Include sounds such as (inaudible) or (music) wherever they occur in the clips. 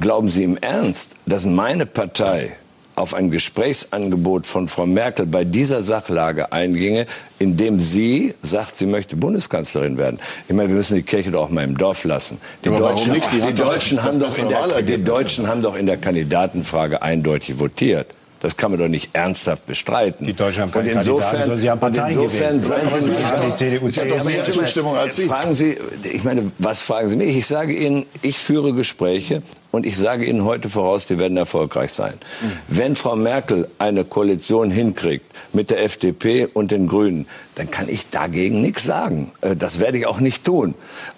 glauben Sie im Ernst, dass meine Partei auf ein Gesprächsangebot von Frau Merkel bei dieser Sachlage einginge, indem sie sagt, sie möchte Bundeskanzlerin werden. Ich meine, wir müssen die Kirche doch auch mal im Dorf lassen. Die Aber Deutschen, nicht? Sie die hat doch Deutschen, haben doch in der, die Wahlergebnis. Deutschen haben doch in der Kandidatenfrage eindeutig votiert. Das kann man doch nicht ernsthaft bestreiten. Die Deutschen haben keine Und insofern, Kandidaten, sondern sie haben und Parteien insofern gewählt. seien Sie nicht die CDU, hat doch mehr. Zustimmung als Sie. Fragen Sie, ich meine, was fragen Sie mich? Ich sage Ihnen, ich führe Gespräche und ich sage Ihnen heute voraus, die werden erfolgreich sein. Wenn Frau Merkel eine Koalition hinkriegt mit der FDP und den Grünen, dann kann ich dagegen nichts sagen. Äh, Das werde ich auch nicht tun.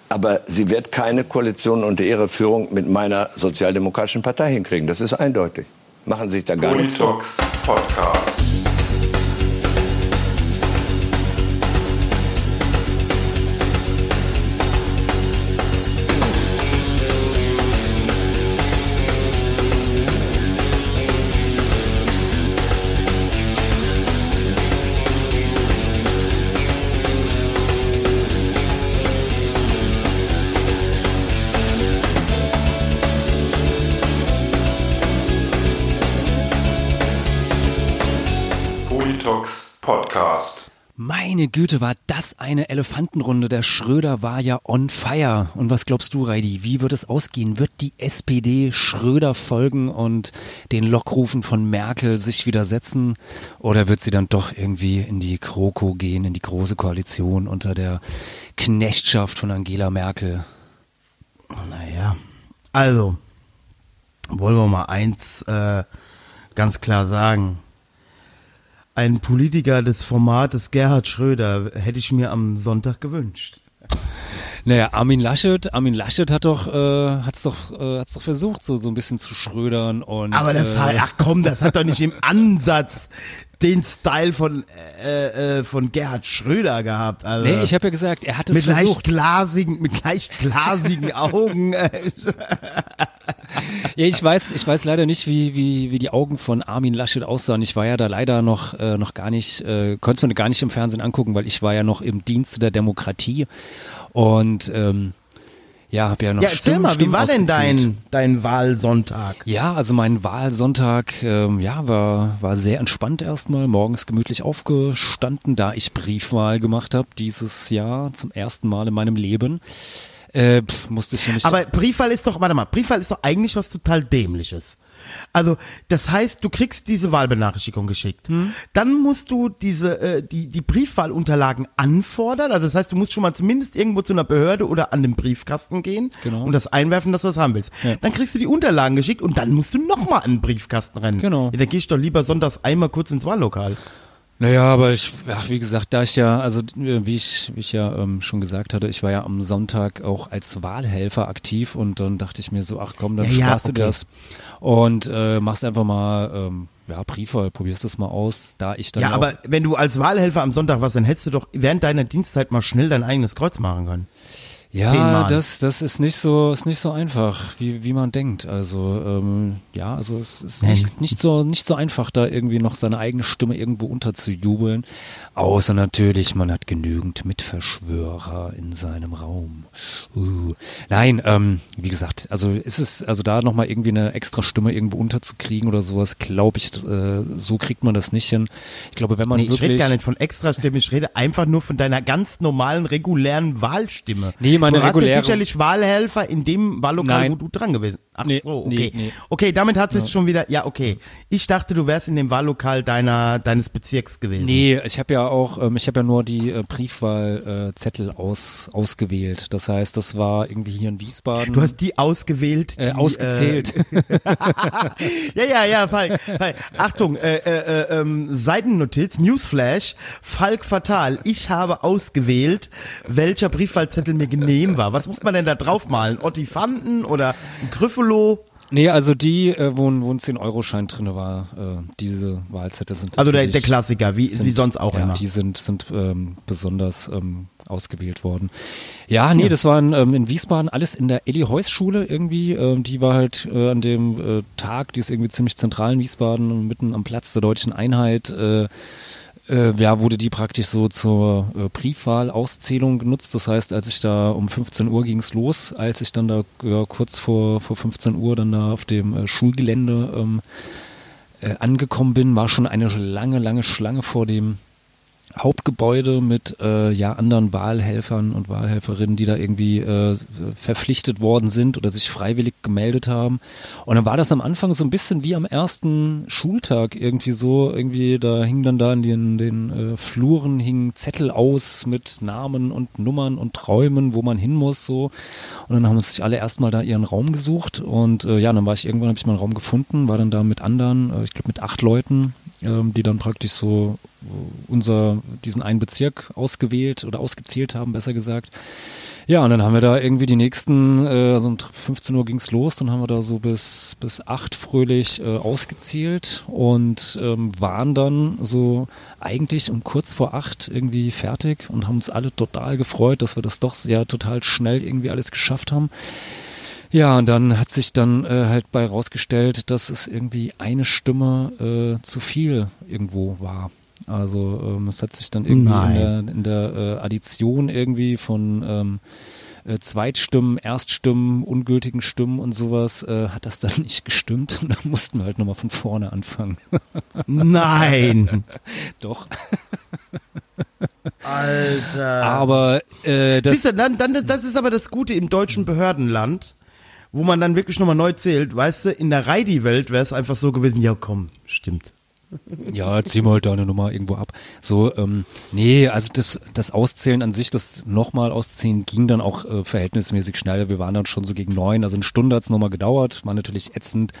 Aber sie wird keine Koalition unter ihrer Führung mit meiner Sozialdemokratischen Partei hinkriegen. Das ist eindeutig. Machen Sie sich da gar nichts vor. Politox Podcast. Meine Güte, war das eine Elefantenrunde. Der Schröder war ja on fire. Und was glaubst du, Reidi? Wie wird es ausgehen? Wird die SPD Schröder folgen und den Lockrufen von Merkel sich widersetzen? Oder wird sie dann doch irgendwie in die Kroko gehen, in die große Koalition unter der Knechtschaft von Angela Merkel? Naja, also, wollen wir mal eins äh, ganz klar sagen. Ein Politiker des Formates Gerhard Schröder hätte ich mir am Sonntag gewünscht. Naja, Armin Laschet, Armin Laschet hat doch, äh, hat's doch, äh, hat's doch versucht, so, so ein bisschen zu schrödern und. Aber das äh, hat, ach komm, das hat doch nicht im Ansatz den Style von äh, äh, von Gerhard Schröder gehabt. Also. Nee, ich habe ja gesagt, er hat es mit leicht versucht. glasigen, mit leicht glasigen (laughs) Augen. Ja, ich weiß, ich weiß leider nicht, wie, wie, wie die Augen von Armin Laschet aussahen. Ich war ja da leider noch, äh, noch gar nicht, äh, konnte es mir gar nicht im Fernsehen angucken, weil ich war ja noch im Dienste der Demokratie und ähm, ja, habe ja noch Ja, erzähl Stimmen, mal, wie war denn dein dein Wahlsonntag? Ja, also mein Wahlsonntag, ähm, ja, war, war sehr entspannt erstmal. Morgens gemütlich aufgestanden, da ich Briefwahl gemacht habe dieses Jahr zum ersten Mal in meinem Leben. Äh, pff, musste ich ja nicht. Aber Briefwahl ist doch, warte mal, Briefwahl ist doch eigentlich was total dämliches. Also, das heißt, du kriegst diese Wahlbenachrichtigung geschickt. Hm. Dann musst du diese, äh, die, die Briefwahlunterlagen anfordern. Also, das heißt, du musst schon mal zumindest irgendwo zu einer Behörde oder an den Briefkasten gehen Genau. und das einwerfen, dass du das haben willst. Ja. Dann kriegst du die Unterlagen geschickt und dann musst du nochmal an den Briefkasten rennen. Genau. Ja, da geh ich doch lieber sonntags einmal kurz ins Wahllokal. Naja, aber ich, ach, wie gesagt, da ich ja, also äh, wie ich, wie ich ja ähm, schon gesagt hatte, ich war ja am Sonntag auch als Wahlhelfer aktiv und dann dachte ich mir so, ach komm, dann Ja, ja, sparst du okay. dir das und äh, machst einfach mal, ähm, ja, Briefwahl, probierst das mal aus, da ich dann Ja, aber wenn du als Wahlhelfer am Sonntag warst, dann hättest du doch während deiner Dienstzeit mal schnell dein eigenes Kreuz machen können. Ja, zehnmal. das, das ist nicht so, ist nicht so einfach, wie, wie man denkt. Also ähm, ja, also es ist nicht, nicht so, nicht so einfach, da irgendwie noch seine eigene Stimme irgendwo unterzujubeln. Außer natürlich, man hat genügend Mitverschwörer in seinem Raum. Uh. Nein, ähm, wie gesagt, also ist es, also da nochmal irgendwie eine extra Stimme irgendwo unterzukriegen oder sowas, glaube ich, äh, so kriegt man das nicht hin. Ich glaube, wenn man Nee, ich wirklich rede gar nicht von Extrastimme, ich rede einfach nur von deiner ganz normalen, regulären Wahlstimme. Nee, meine du reguläre- ja sicherlich Wahlhelfer in dem Wahllokal, Nein. wo du dran gewesen Ach Nee, so, nee, okay. nee. Okay, damit hat es schon wieder, ja, okay. Ich dachte, du wärst in dem Wahllokal deiner, deines Bezirks gewesen. Nee, ich habe ja auch, ähm, ich habe ja nur die äh, Briefwahlzettel äh, aus, ausgewählt. Das heißt, das war irgendwie hier in Wiesbaden. Du hast die ausgewählt. äh, die, ausgezählt. (laughs) ja, ja, ja, Falk. Falk. Achtung, äh, äh, äh, ähm, Seitennotiz, Newsflash, Falk Fatal. Ich habe ausgewählt, welcher Briefwahlzettel mir genehm war. Was muss man denn da draufmalen? Ottifanten oder ein Gryffalo? nee, also die, äh, wo, ein- wo ein 10-Euro-Schein drinne war, äh, diese Wahlzettel sind Also der, der Klassiker, wie, sind, wie sonst auch ja, immer. Die sind, sind ähm, besonders ähm, ausgewählt worden. Ja, nee, das waren ähm, in Wiesbaden alles in der Elli Heuss Schule irgendwie. Ähm, die war halt äh, an dem äh, Tag, die ist irgendwie ziemlich zentral in Wiesbaden, mitten am Platz der deutschen Einheit. Äh, äh, ja, wurde die praktisch so zur äh, Briefwahlauszählung genutzt. Das heißt, als ich da um 15 Uhr ging's los, als ich dann da ja, kurz vor, vor 15 Uhr dann da auf dem äh, Schulgelände ähm, äh, angekommen bin, war schon eine lange, lange Schlange vor dem Hauptgebäude mit äh, ja anderen Wahlhelfern und Wahlhelferinnen, die da irgendwie äh, verpflichtet worden sind oder sich freiwillig gemeldet haben. Und dann war das am Anfang so ein bisschen wie am ersten Schultag irgendwie so, irgendwie da hingen dann da in den, den äh, Fluren hingen Zettel aus mit Namen und Nummern und Träumen, wo man hin muss so. Und dann haben sich alle erstmal da ihren Raum gesucht und äh, ja, dann war ich irgendwann habe ich meinen Raum gefunden, war dann da mit anderen, äh, ich glaube mit acht Leuten, ähm, die dann praktisch so unser, diesen einen Bezirk ausgewählt oder ausgezählt haben, besser gesagt. Ja, und dann haben wir da irgendwie die nächsten, äh, also um 15 Uhr ging's los, dann haben wir da so bis, bis 8 fröhlich äh, ausgezählt und ähm, waren dann so eigentlich um kurz vor 8 irgendwie fertig und haben uns alle total gefreut, dass wir das doch ja total schnell irgendwie alles geschafft haben. Ja, und dann hat sich dann äh, halt bei rausgestellt, dass es irgendwie eine Stimme äh, zu viel irgendwo war. Also ähm, es hat sich dann irgendwie Nein. in der, in der äh, Addition irgendwie von ähm, äh, Zweitstimmen, Erststimmen, ungültigen Stimmen und sowas, äh, hat das dann (laughs) nicht gestimmt und dann mussten wir halt nochmal von vorne anfangen. Nein! (laughs) Doch. Alter. Aber äh, das, Siehst du, dann, dann, das ist aber das Gute im deutschen Behördenland, wo man dann wirklich nochmal neu zählt. Weißt du, in der Reidi-Welt wäre es einfach so gewesen, ja komm, stimmt. (laughs) Ja, zieh mal halt deine Nummer irgendwo ab. So, ähm, nee, also das, das Auszählen an sich, das nochmal auszählen, ging dann auch äh, verhältnismäßig schnell. Wir waren dann schon so gegen neun, also eine Stunde hat's nochmal gedauert, war natürlich ätzend.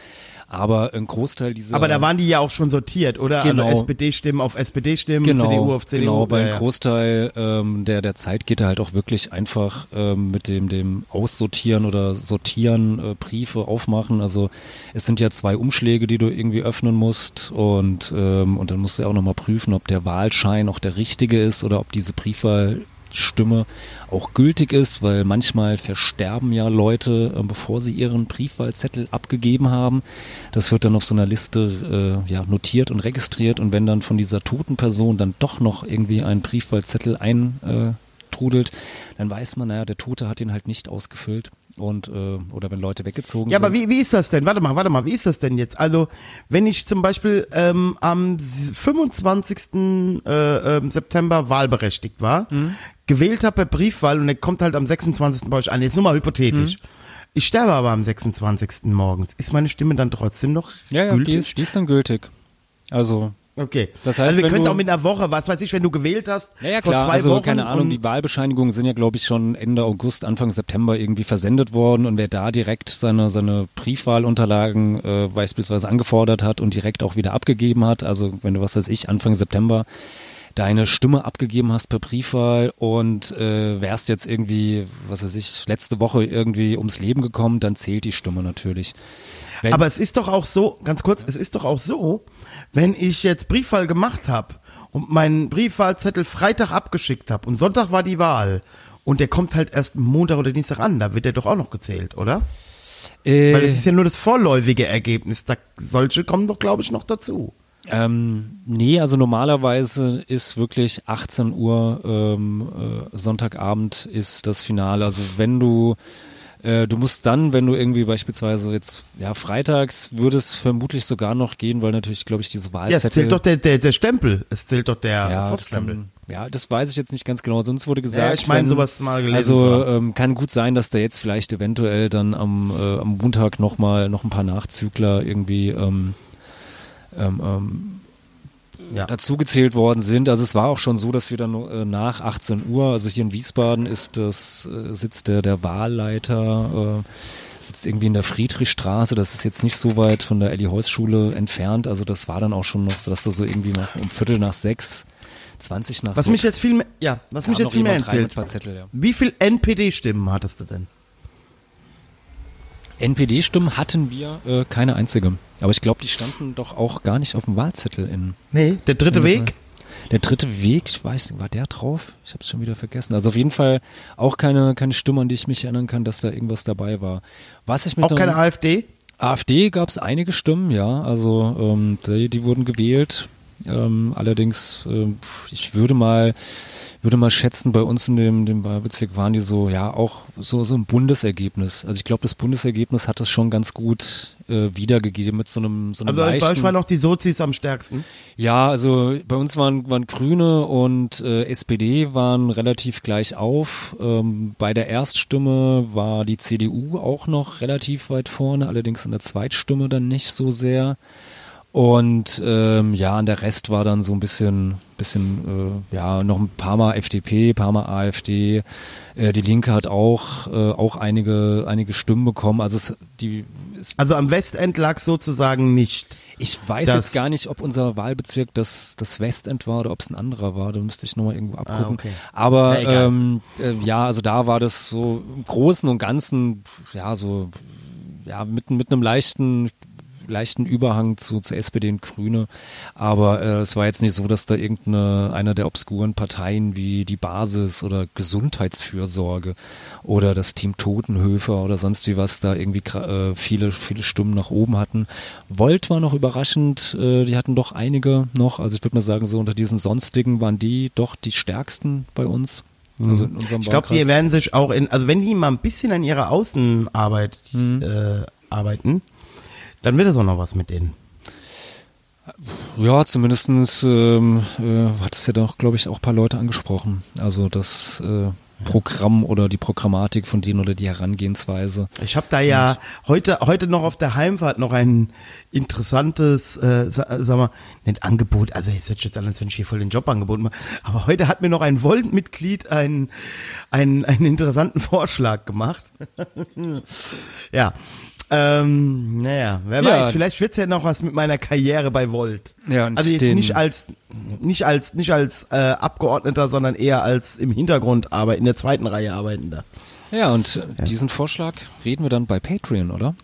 Aber ein Großteil dieser. Aber da waren die ja auch schon sortiert, oder? Also Genau. Also SPD-Stimmen auf SPD-Stimmen, genau, CDU auf CDU. Genau, weil ein ja. Großteil ähm, der, der Zeit geht da halt auch wirklich einfach ähm, mit dem, dem Aussortieren oder Sortieren, äh, Briefe aufmachen. Also es sind ja zwei Umschläge, die du irgendwie öffnen musst und, ähm, und dann musst du ja auch nochmal prüfen, ob der Wahlschein auch der richtige ist oder ob diese Briefwahlstimme auch gültig ist, weil manchmal versterben ja Leute, äh, bevor sie ihren Briefwahlzettel abgegeben haben. Das wird dann auf so einer Liste äh, ja, notiert und registriert und wenn dann von dieser toten Person dann doch noch irgendwie ein Briefwahlzettel eintrudelt, dann weiß man, naja, der Tote hat ihn halt nicht ausgefüllt und äh, oder wenn Leute weggezogen Ja, sind. aber wie, wie ist das denn? Warte mal, warte mal, wie ist das denn jetzt? Also, wenn ich zum Beispiel ähm, am s- 25. Äh, ähm, September wahlberechtigt war, Mhm. Gewählt habe per Briefwahl und der kommt halt am 26. bei euch an, jetzt nur mal hypothetisch. Mhm. Ich sterbe aber am 26. morgens. Ist meine Stimme dann trotzdem noch ja, ja, gültig? die ist, die ist dann gültig. Also Okay. Das heißt, also wir du- auch mit einer Woche, was weiß ich, wenn du gewählt hast, Ja, ja vor klar, zwei also Wochen keine Ahnung, die Wahlbescheinigungen sind ja, glaube ich, schon Ende August, Anfang September irgendwie versendet worden und wer da direkt seine, seine Briefwahlunterlagen äh, beispielsweise angefordert hat und direkt auch wieder abgegeben hat, also wenn du, was weiß ich, Anfang September deine Stimme abgegeben hast per Briefwahl und äh, wärst jetzt irgendwie, was weiß ich, letzte Woche irgendwie ums Leben gekommen, dann zählt die Stimme natürlich. Wenn, Aber es ist doch auch so, ganz kurz, es ist doch auch so, wenn ich jetzt Briefwahl gemacht habe und meinen Briefwahlzettel Freitag abgeschickt habe und Sonntag war die Wahl und der kommt halt erst Montag oder Dienstag an, da wird der doch auch noch gezählt, oder? äh, Weil das ist ja nur das vorläufige Ergebnis. Da, solche kommen doch, glaube ich, noch dazu. Ähm, nee, also normalerweise ist wirklich 18 Uhr ähm, äh, Sonntagabend ist das Finale. Also wenn du äh, du musst dann, wenn du irgendwie beispielsweise jetzt ja freitags würde es vermutlich sogar noch gehen, weil natürlich glaube ich diese Ja, Wahlzettel es zählt doch der, der, der Stempel. Es zählt doch der ja, kann, ja, das weiß ich jetzt nicht ganz genau. Sonst wurde gesagt, Ja, ich meine, sowas mal gelesen Also ähm, kann gut sein, dass da jetzt vielleicht eventuell dann am, äh, am Montag noch mal noch ein paar Nachzügler irgendwie ähm, ähm, ähm, Ja. dazu gezählt worden sind. Also es war auch schon so, dass wir dann äh, nach 18 Uhr, also hier in Wiesbaden ist das äh, sitzt der der Wahlleiter äh, sitzt irgendwie in der Friedrichstraße. Das ist jetzt nicht so weit von der Elli Heuss Schule entfernt. Also das war dann auch schon noch so, dass da so irgendwie noch um Viertel nach sechs, 20 nach Was sechs mich jetzt viel mehr, ja, was mich jetzt viel mehr erzählt. Zettel, ja. Wie viel NPD-Stimmen hattest du denn? NPD-Stimmen hatten wir äh, keine einzige. Aber ich glaube, die standen doch auch gar nicht auf dem Wahlzettel in. Nee, der dritte Weg? Der dritte Weg, ich weiß nicht, war der drauf? Ich habe es schon wieder vergessen. Also auf jeden Fall auch keine, keine Stimme, an die ich mich erinnern kann, dass da irgendwas dabei war. Was ich mit Auch keine AfD? AfD gab es einige Stimmen, ja. Also ähm, die, die wurden gewählt. Ähm, allerdings, äh, ich würde mal würde mal schätzen, bei uns in dem, dem Wahlbezirk waren die so, ja, auch so, so ein Bundesergebnis. Also ich glaube, das Bundesergebnis hat das schon ganz gut äh, wiedergegeben mit so einem, so einem Also bei leichten, euch waren noch die Sozis am stärksten. Ja, also bei uns waren, waren Grüne und äh, SPD waren relativ gleich auf. Ähm, bei der Erststimme war die CDU auch noch relativ weit vorne, allerdings in der Zweitstimme dann nicht so sehr. Und ähm, ja, und der Rest war dann so ein bisschen, bisschen, äh, ja, noch ein paar Mal FDP, paar Mal AfD. Äh, die Linke hat auch, äh, auch einige, einige Stimmen bekommen. Also es, die, es Also am Westend lag sozusagen nicht. ich weiß jetzt gar nicht, ob unser Wahlbezirk das, das Westend war oder ob es ein anderer war. Da müsste ich nochmal irgendwo abgucken. okay. Aber Na, ähm, äh, ja, also da war das so im Großen und Ganzen, ja, so ja, mit, mit einem leichten leichten Überhang zu, zu SPD und Grüne, aber äh, es war jetzt nicht so, dass da irgendeine einer der obskuren Parteien wie die Basis oder Gesundheitsfürsorge oder das Team Totenhöfer oder sonst wie was da irgendwie äh, viele viele Stimmen nach oben hatten. Volt war noch überraschend, äh, die hatten doch einige noch, also ich würde mal sagen so unter diesen sonstigen waren die doch die stärksten bei uns. Also in unserem Ich glaube, die werden sich auch in, also wenn die mal ein bisschen an ihrer Außenarbeit Mhm. äh, arbeiten, dann wird es auch noch was mit denen. Ja, zumindestens ähm, äh, hat es ja doch, glaube ich, auch ein paar Leute angesprochen. Also das äh, Programm oder die Programmatik von denen oder die Herangehensweise. Ich habe da ja heute heute noch auf der Heimfahrt noch ein interessantes, äh, sa- sag mal, nicht Angebot, also es hört sich jetzt an, als wenn ich hier voll den Job angeboten mache, aber heute hat mir noch ein Volt-Mitglied einen, einen, einen interessanten Vorschlag gemacht. (laughs) ja. Ähm, naja, wer Ja. weiß, vielleicht wird's ja noch was mit meiner Karriere bei Volt. Ja, also jetzt nicht als nicht als nicht als äh, Abgeordneter, sondern eher als im Hintergrund arbeiten, in der zweiten Reihe arbeitender. Ja, und äh, diesen Vorschlag reden wir dann bei Patreon, oder?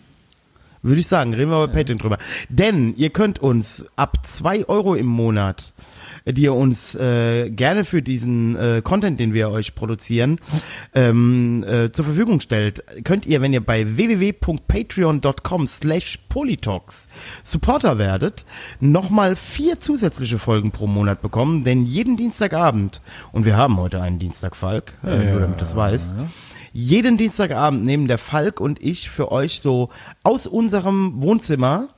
Würde ich sagen, reden wir bei Patreon drüber. Denn ihr könnt uns ab zwei Euro im Monat, die ihr uns äh, gerne für diesen äh, Content, den wir euch produzieren, ähm, äh, zur Verfügung stellt, könnt ihr, wenn ihr bei www.patreon.com slash polytalks Supporter werdet, nochmal vier zusätzliche Folgen pro Monat bekommen, denn jeden Dienstagabend, und wir haben heute einen Dienstag, Falk, äh, nur damit du das weißt, jeden Dienstagabend nehmen der Falk und ich für euch so aus unserem Wohnzimmer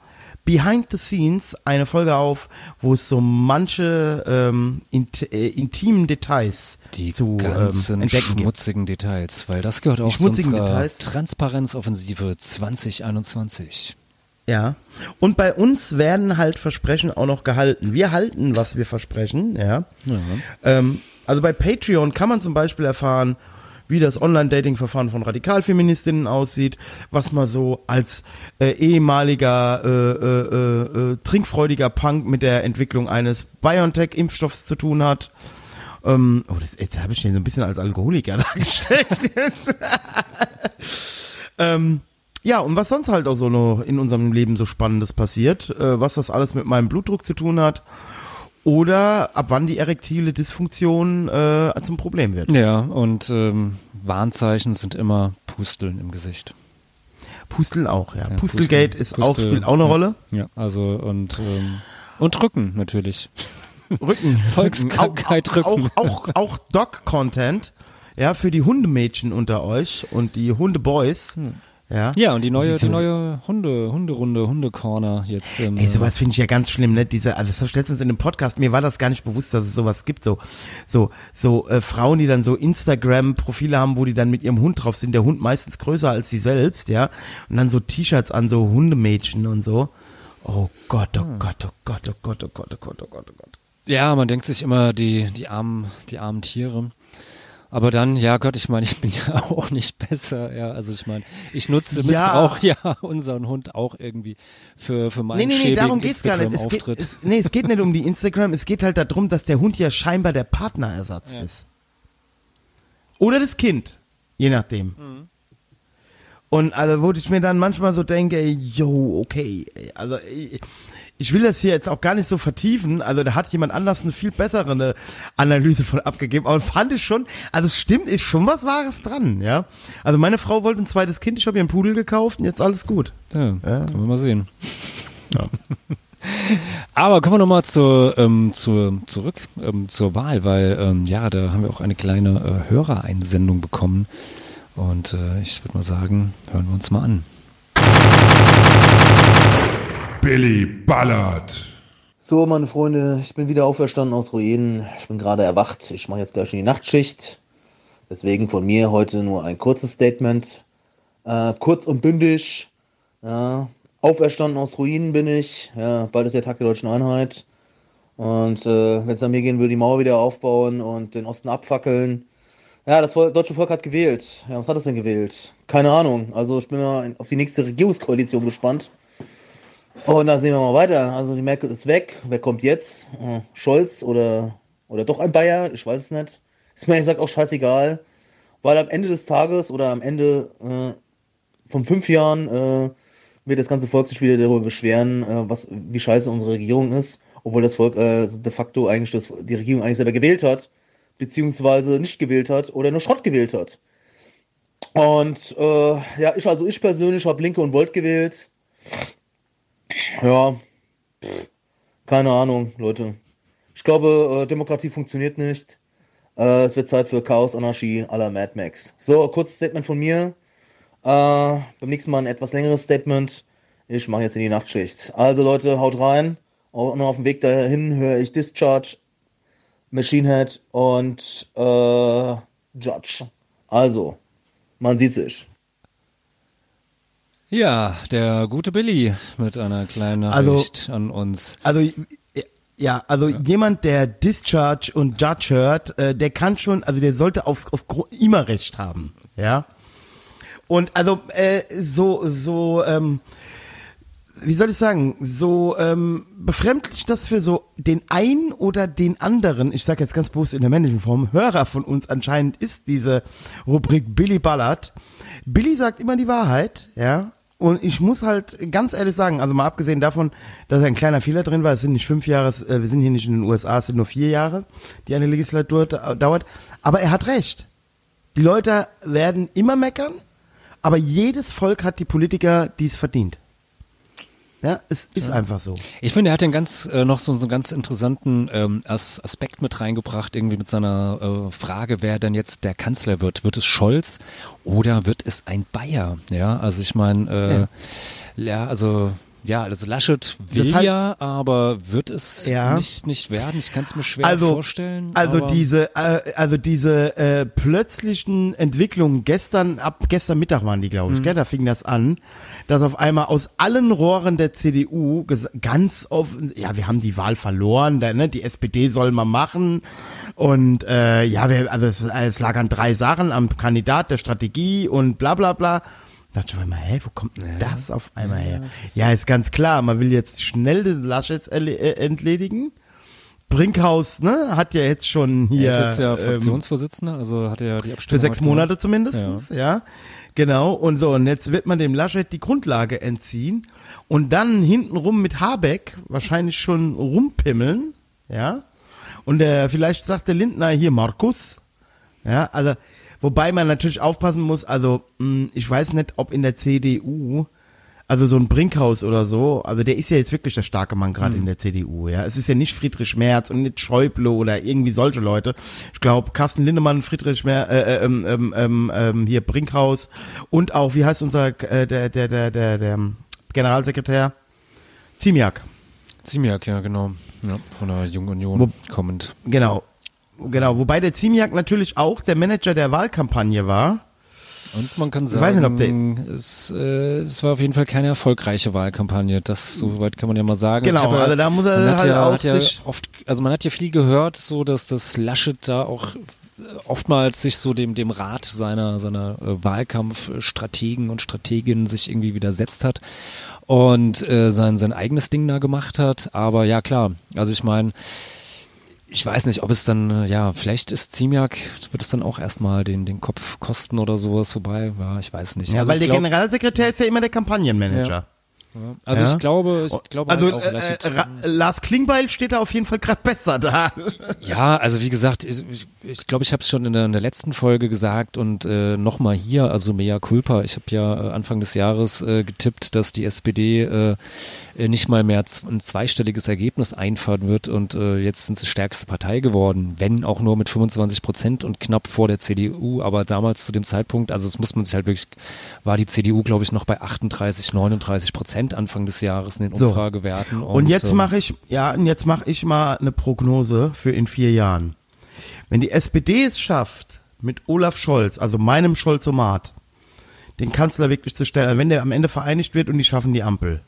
behind the scenes eine Folge auf, wo es so manche ähm, int äh, intimen Details Die zu ganzen ähm, entdecken gibt. schmutzigen Details, weil das gehört auch zu unserer Details. Transparenzoffensive 2021. Ja. Und bei uns werden halt Versprechen auch noch gehalten. Wir halten, was wir versprechen, ja. Ähm, also bei Patreon kann man zum Beispiel erfahren, wie das Online-Dating-Verfahren von Radikalfeministinnen aussieht, was man so als äh, ehemaliger äh, äh, äh, äh, trinkfreudiger Punk mit der Entwicklung eines BioNTech-Impfstoffs zu tun hat. Ähm, oh, das, jetzt habe ich den so ein bisschen als Alkoholiker (laughs) dargestellt. ähm, ja, und was sonst halt auch so noch in unserem Leben so Spannendes passiert, äh, was das alles mit meinem Blutdruck zu tun hat oder ab wann die erektile Dysfunktion äh, zum Problem wird. Ja, und ähm, Warnzeichen sind immer Pusteln im Gesicht. Pusteln auch, ja. Ja, Pustelgate Pusteln- ist auch, Pustel- spielt auch eine ja. Rolle. Ja, also und ähm, und Rücken natürlich. (laughs) Rücken. Volkskrankheit auch, Rücken. Auch, auch, auch Doc-Content, ja, für die Hundemädchen unter euch und die Hundeboys. Ja. Ja, und die neue, die neue Hunde, Hunderunde, Hundecorner jetzt. Ähm, Ey, sowas finde ich ja ganz schlimm, ne? Diese, also das ich letztens in einem Podcast, mir war das gar nicht bewusst, dass es sowas gibt, so, so, so äh, Frauen, die dann so Instagram-Profile haben, wo die dann mit ihrem Hund drauf sind, der Hund meistens größer als sie selbst, ja, und dann so T-Shirts an, so Hundemädchen und so. Oh Gott, oh Gott, oh Gott, oh Gott, oh Gott, oh Gott, oh Gott, oh Gott. Ja, man denkt sich immer die, die armen, die armen Tiere. Aber dann, ja Gott, ich meine, ich bin (laughs) ja auch nicht besser. Ja, also ich meine, ich nutze, Ja. missbrauche ja unseren Hund auch irgendwie für, für meinen Nee, nee, nee, darum geht's gar nicht. Es geht, es, nee, es geht nicht um die Instagram, es geht halt darum, dass der Hund ja scheinbar der Partnerersatz ist. Oder das Kind, je nachdem. Mhm. Und also, wo ich mir dann manchmal so denke, ey, yo, okay, also ich, will das hier jetzt auch gar nicht so vertiefen, also da hat jemand anders eine viel bessere eine Analyse von abgegeben, aber fand ich schon, also es stimmt, ist schon was Wahres dran, ja. Also meine Frau wollte ein zweites Kind, ich habe ihr einen Pudel gekauft und jetzt alles gut. Ja, können wir mal sehen. (laughs) Aber kommen wir nochmal zur, ähm, zur, zurück ähm, zur Wahl, weil ähm, ja, da haben wir auch eine kleine äh, Hörereinsendung bekommen. Und äh, ich würde mal sagen, hören wir uns mal an. Billy ballert. So, meine Freunde, ich bin wieder auferstanden aus Ruinen. Ich bin gerade erwacht. Ich mache jetzt gleich in die Nachtschicht. Deswegen von mir heute nur ein kurzes Statement. Äh, kurz und bündig. Ja, auferstanden aus Ruinen bin ich. Ja, bald ist der Tag der deutschen Einheit. Und äh, wenn es an mir gehen würde, die Mauer wieder aufbauen und den Osten abfackeln. Ja, das deutsche Volk hat gewählt. Ja, was hat es denn gewählt? Keine Ahnung. Also ich bin mal auf die nächste Regierungskoalition gespannt. Und dann sehen wir mal weiter. Also die Merkel ist weg. Wer kommt jetzt? Äh, Scholz oder, oder doch ein Bayer? Ich weiß es nicht. Ist mir ehrlich gesagt auch scheißegal. Weil am Ende des Tages oder am Ende äh, von fünf Jahren äh, wird das ganze Volk sich wieder darüber beschweren, äh, was, wie scheiße unsere Regierung ist, obwohl das Volk äh, de facto eigentlich das, die Regierung eigentlich selber gewählt hat, beziehungsweise nicht gewählt hat oder nur Schrott gewählt hat. Und äh, ja, ich also ich persönlich habe Linke und Volt gewählt. Ja, keine Ahnung, Leute. Ich glaube, äh, Demokratie funktioniert nicht. Äh, es wird Zeit für Chaos, Anarchie aller Mad Max. So, kurzes Statement von mir. Äh, beim nächsten Mal ein etwas längeres Statement. Ich mache jetzt in die Nachtschicht. Also Leute, haut rein. Und auf dem Weg dahin höre ich Discharge, Machine Head und äh, Judge. Also, man sieht sich. Ja, der gute Billy mit einer kleinen Also- Nachricht an uns. Also ja, also jemand, der Discharge und Judge hört, äh, der kann schon, also der sollte auf, auf immer Recht haben, ja. Und also äh, so so ähm, wie soll ich sagen, so ähm, befremdlich das für so den einen oder den anderen, ich sage jetzt ganz bewusst in der männlichen Form, Hörer von uns anscheinend ist diese Rubrik Billy Ballard. Billy sagt immer die Wahrheit, ja. Und ich muss halt ganz ehrlich sagen, also mal abgesehen davon, dass ein kleiner Fehler drin war, es sind nicht fünf Jahre, äh, wir sind hier nicht in den USA, es sind nur vier Jahre, die eine Legislatur da- dauert. Aber er hat recht. Die Leute werden immer meckern, aber jedes Volk hat die Politiker, die es verdient. Ja, es ist einfach so. Ich finde, er hat den ganz äh, noch so, so einen ganz interessanten ähm, As Aspekt mit reingebracht, irgendwie mit seiner äh, Frage, wer denn jetzt der Kanzler wird. Wird es Scholz oder wird es ein Bayer? Ja, also ich meine, äh, ja. also ja, also Laschet will Das ja, aber wird es Ja. nicht nicht werden? Ich kann es mir schwer Also, vorstellen. also diese, äh, also diese äh, plötzlichen Entwicklungen gestern ab gestern Mittag waren die, glaube ich, Mhm. gell, da fing das an, dass auf einmal aus allen Rohren der CDU ganz offen, ja, wir haben die Wahl verloren, da, ne, die SPD soll mal machen und äh, ja, wir, also es, es lag an drei Sachen, am Kandidat, der Strategie und bla bla bla. Da dachte ich mir mal, hä, wo kommt denn das auf einmal her? Ja, ist ganz klar, man will jetzt schnell den Laschet äh, entledigen. Brinkhaus, ne, hat ja jetzt schon hier er ist jetzt ja ähm, Fraktionsvorsitzender, also hat er ja die für Abstimmung sechs heute gemacht. Monate zumindestens, ja. Genau, und so, und jetzt wird man dem Laschet die Grundlage entziehen und dann hintenrum mit Habeck wahrscheinlich schon rumpimmeln, ja. Und der, vielleicht sagt der Lindner hier Markus, ja, also, wobei man natürlich aufpassen muss, also, mh, ich weiß nicht, ob in der CDU, also so ein Brinkhaus oder so, also der ist ja jetzt wirklich der starke Mann gerade in der CDU, ja. Es ist ja nicht Friedrich Merz und nicht Schäuble oder irgendwie solche Leute. Ich glaube, Carsten Lindemann, Friedrich Merz, äh, äh, ähm, ähm, ähm, ähm, hier Brinkhaus und auch, wie heißt unser, äh, der, der, der, der, der Generalsekretär? Ziemiak. Ziemiak, ja, genau. Ja, von der Jungen Union Wo- kommend. Genau. Genau, wobei der Ziemiak natürlich auch der Manager der Wahlkampagne war. Und man kann sagen, weiß nicht, ob der- es, äh, es war auf jeden Fall keine erfolgreiche Wahlkampagne. Das soweit kann man ja mal sagen. Genau, ja, also da muss er man hat halt ja, auch ja oft, also man hat ja viel gehört, so dass das Laschet da auch äh, oftmals sich so dem dem Rat seiner seiner äh, Wahlkampfstrategen und Strateginnen sich irgendwie widersetzt hat und äh, sein sein eigenes Ding da gemacht hat. Aber ja klar, also ich meine ich weiß nicht, ob es dann, äh, ja, vielleicht ist Ziemiak, wird es dann auch erstmal den, den Kopf kosten oder sowas vorbei. Ja, ich weiß nicht. Ja, also weil der glaub, Generalsekretär ist ja immer der Kampagnenmanager. Also Ja. ich glaube, ich glaube Also halt auch äh, äh, Lars Klingbeil steht da auf jeden Fall gerade besser da. Ja, also wie gesagt, ich glaube, ich, glaub, ich habe es schon in der, in der letzten Folge gesagt und äh, nochmal hier, also mea culpa. Ich habe ja äh, Anfang des Jahres äh, getippt, dass die SPD äh, nicht mal mehr ein zweistelliges Ergebnis einfahren wird und äh, jetzt sind sie stärkste Partei geworden, wenn auch nur mit 25 Prozent und knapp vor der CDU. Aber damals zu dem Zeitpunkt, also das muss man sich halt wirklich, war die CDU, glaube ich, noch bei 38, 39 Prozent Anfang des Jahres in den So. Umfragewerten. Und jetzt ähm, mache ich, ja, und jetzt mache ich mal eine Prognose für in vier Jahren. Wenn die SPD es schafft, mit Olaf Scholz, also meinem Scholzomat, den Kanzler wirklich zu stellen, wenn der am Ende vereinigt wird und die schaffen die Ampel,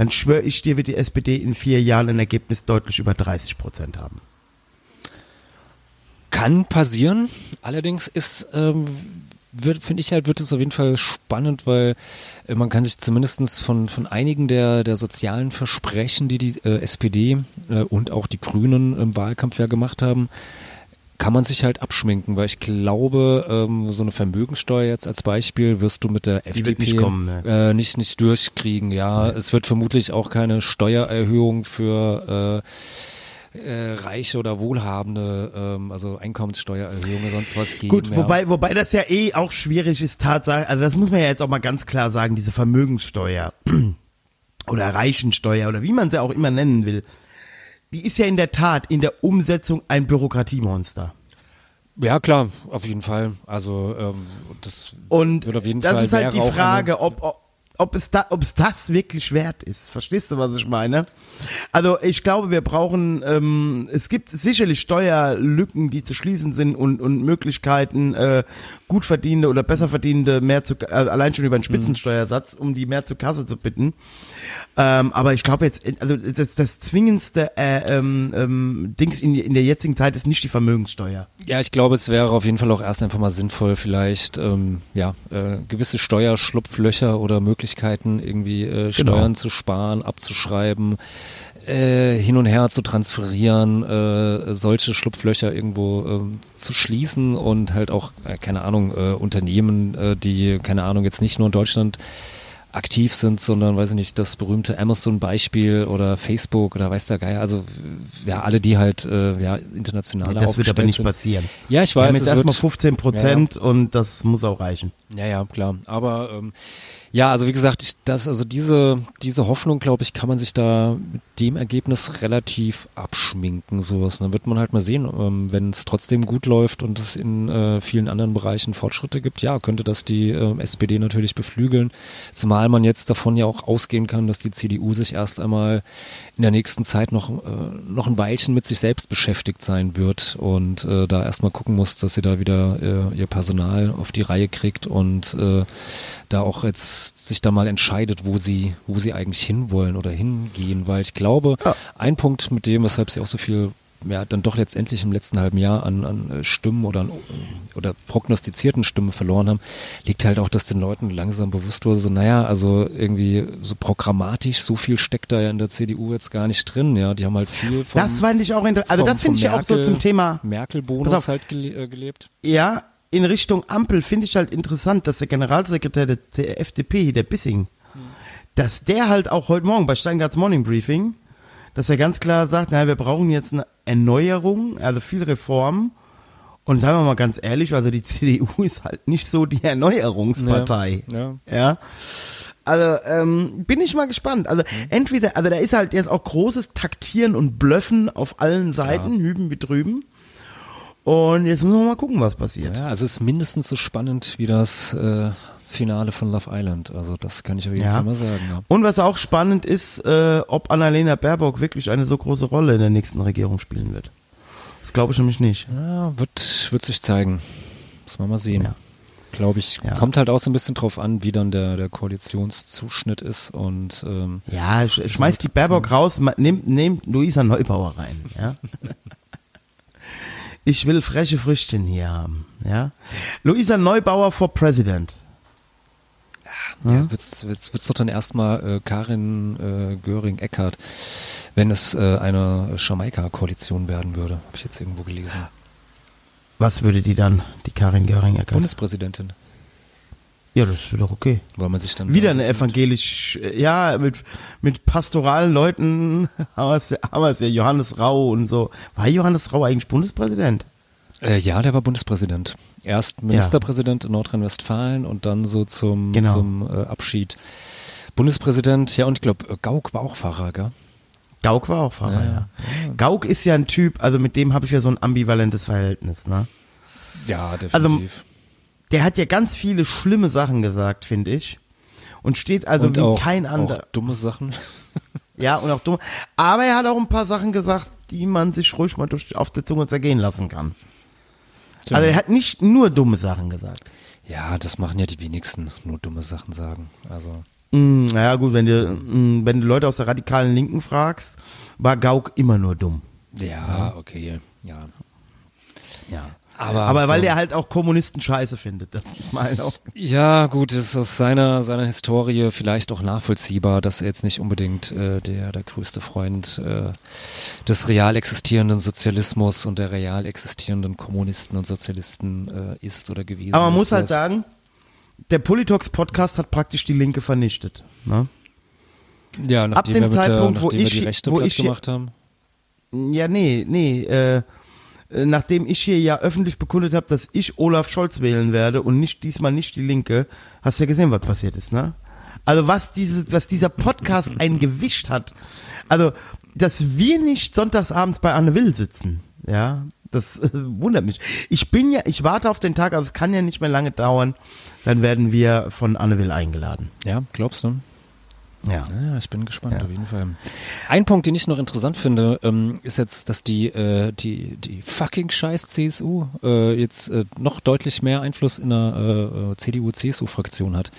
dann schwöre ich dir, wird die SPD in vier Jahren ein Ergebnis deutlich über 30 Prozent haben. Kann passieren. Allerdings ist, ähm, finde ich halt, wird es auf jeden Fall spannend, weil äh, man kann sich zumindestens von, von einigen der, der sozialen Versprechen, die die äh, SPD äh, und auch die Grünen im Wahlkampf ja gemacht haben, kann man sich halt abschminken, weil ich glaube, ähm, so eine Vermögensteuer jetzt als Beispiel wirst du mit der FDP nicht kommen, ne? äh, nicht, nicht durchkriegen. Ja, es wird vermutlich auch keine Steuererhöhung für äh, äh, Reiche oder Wohlhabende, ähm, also Einkommenssteuererhöhung oder sonst was geben. Gut, ja. wobei, wobei das ja eh auch schwierig ist, Tatsache, also das muss man ja jetzt auch mal ganz klar sagen, diese Vermögenssteuer (clears throat) oder Reichensteuer oder wie man sie auch immer nennen will, die ist ja in der Tat in der Umsetzung ein Bürokratiemonster. Ja, klar, auf jeden Fall. Also ähm, das Und wird auf jeden das Fall ist halt die Frage, ob, ob, ob, es da, ob es das wirklich wert ist. Verstehst du, was ich meine? Also ich glaube, wir brauchen, ähm, es gibt sicherlich Steuerlücken, die zu schließen sind und, und Möglichkeiten, äh, gut verdienende oder besser verdienende mehr zu, äh, allein schon über einen Spitzensteuersatz, um die mehr zur Kasse zu bitten. Ähm, aber ich glaube jetzt, also das, das zwingendste äh, ähm, ähm, Dings in, in der jetzigen Zeit ist nicht die Vermögenssteuer. Ja, ich glaube, es wäre auf jeden Fall auch erst einfach mal sinnvoll, vielleicht ähm, ja äh, gewisse Steuerschlupflöcher oder Möglichkeiten irgendwie äh, Steuern zu sparen, abzuschreiben, äh, hin und her zu transferieren, äh, solche Schlupflöcher irgendwo ähm, zu schließen und halt auch äh, keine Ahnung äh, Unternehmen, äh, die keine Ahnung jetzt nicht nur in Deutschland aktiv sind, sondern weiß ich nicht, das berühmte Amazon-Beispiel oder Facebook oder weiß der Geier, also ja, alle, die halt äh, ja, international Das wird aber nicht sind. passieren. Ja, ich Wir haben weiß, jetzt erstmal wird, 15 Prozent und das muss auch reichen. ja, ja, klar. Aber ähm, ja, also wie gesagt, ich, das, also diese, diese Hoffnung, glaube ich, kann man sich da mit dem Ergebnis relativ abschminken. Sowas. Dann wird man halt mal sehen, ähm, wenn es trotzdem gut läuft und es in äh, vielen anderen Bereichen Fortschritte gibt, ja, könnte das die äh, SPD natürlich beflügeln. Zumal man jetzt davon ja auch ausgehen kann, dass die CDU sich erst einmal in der nächsten Zeit noch, äh, noch ein Weilchen mit sich selbst beschäftigt sein wird und äh, da erstmal gucken muss, dass sie da wieder äh, ihr Personal auf die Reihe kriegt und äh, da auch jetzt sich da mal entscheidet, wo sie, wo sie eigentlich hinwollen oder hingehen, weil ich glaube, ein Punkt mit dem, weshalb sie auch so viel ja, dann doch letztendlich im letzten halben Jahr an, an äh, Stimmen oder an, oder prognostizierten Stimmen verloren haben, liegt halt auch, dass den Leuten langsam bewusst wurde, so naja, also irgendwie so programmatisch, so viel steckt da ja in der CDU jetzt gar nicht drin, ja, die haben halt viel vom, Das fand ich auch interessant. Also das finde ich ja auch so Merkel- zum Thema, Merkel-Bonus halt gele äh, gelebt. ja, in Richtung Ampel finde ich halt interessant, dass der Generalsekretär der, der FDP, der Bissing, dass der halt auch heute Morgen bei Steingarts Morning Briefing, dass er ganz klar sagt, naja, wir brauchen jetzt eine Erneuerung, also viel Reform. Und sagen wir mal ganz ehrlich, also die (laughs) CDU ist halt nicht so die Erneuerungspartei. Ja. Ja. Also ähm, bin ich mal gespannt. Also entweder, also da ist halt jetzt auch großes Taktieren und Blöffen auf allen Seiten, hüben wie drüben. Und jetzt müssen wir mal gucken, was passiert. Ja, also es ist mindestens so spannend wie das äh, Finale von Love Island. Also das kann ich auf jeden Ja. Fall mal sagen. Ja. Und was auch spannend ist, äh, ob Annalena Baerbock wirklich eine so große Rolle in der nächsten Regierung spielen wird. Das glaube ich nämlich nicht. Ja, wird, wird sich zeigen. Muss man mal sehen. Ja. Glaube ich. Kommt halt auch so ein bisschen drauf an, wie dann der, der Koalitionszuschnitt ist und ähm, Ja, sch schmeiß die Baerbock raus, nehmt nehmt Luisa Neubauer rein. Ja? (laughs) ich will freche Früchtchen hier haben. Ja? Luisa Neubauer for President. Ja, wird's, wird's, wird's doch dann erstmal äh, Karin äh, Göring-Eckardt, wenn es äh, eine Jamaika-Koalition werden würde. Habe ich jetzt irgendwo gelesen. Was würde die dann, die Karin Göring-Eckardt? Bundespräsidentin. Ja, das ist doch okay. Weil man sich dann Wieder eine evangelisch, ja, mit, mit pastoralen Leuten (laughs) haben wir es ja, Johannes Rau und so. War Johannes Rau eigentlich Bundespräsident? Äh, ja, der war Bundespräsident. Erst Ministerpräsident in Nordrhein-Westfalen und dann so zum, Genau. zum äh, Abschied. Bundespräsident, ja, und ich glaube, Gauck war auch Pfarrer, gell? Gauck war auch Pfarrer, Ja, ja. Gauck ist ja ein Typ, also mit dem habe ich ja so ein ambivalentes Verhältnis, ne? Ja, Also, definitiv. Der hat ja ganz viele schlimme Sachen gesagt, finde ich. Und steht also und wie auch, kein anderer. dumme Sachen. (laughs) Ja, und auch dumm. Aber er hat auch ein paar Sachen gesagt, die man sich ruhig mal durch, auf der Zunge zergehen lassen kann. Also er hat nicht nur dumme Sachen gesagt. Ja, das machen ja die wenigsten, nur dumme Sachen sagen. Also, Mm, naja, gut, wenn du, mm, wenn du Leute aus der radikalen Linken fragst, war Gauck immer nur dumm. ja, okay, ja. Ja. Aber, Aber weil so- er halt auch Kommunisten scheiße findet. Das ist mal auch. Ja, gut, ist aus seiner, seiner Historie vielleicht auch nachvollziehbar, dass er jetzt nicht unbedingt äh, der, der größte Freund äh, des real existierenden Sozialismus und der real existierenden Kommunisten und Sozialisten äh, ist oder gewesen Aber man ist. muss halt Das- sagen, der Politox-Podcast hat praktisch die Linke vernichtet. Ne? ja, nachdem dem wir mit Zeitpunkt, der, wo nachdem wir ich- die Rechte wo ich gemacht haben. Ja, nee, nee. Äh, nachdem ich hier ja öffentlich bekundet habe, dass ich Olaf Scholz wählen werde und nicht diesmal nicht die Linke, hast du ja gesehen, was passiert ist, ne? Also was dieses, was dieser Podcast ein Gewicht hat. Also, dass wir nicht sonntagsabends bei Anne Will sitzen, ja, das äh, wundert mich. Ich bin ja, ich warte auf den Tag, also es kann ja nicht mehr lange dauern, dann werden wir von Anne Will eingeladen. Ja, glaubst du? Ja. Ja, ich bin gespannt, auf jeden Fall. Ein Punkt, den ich noch interessant finde, ähm, ist jetzt, dass die, äh, die, die fucking scheiß CSU äh, jetzt äh, noch deutlich mehr Einfluss in der äh, äh, CDU-CSU-Fraktion hat.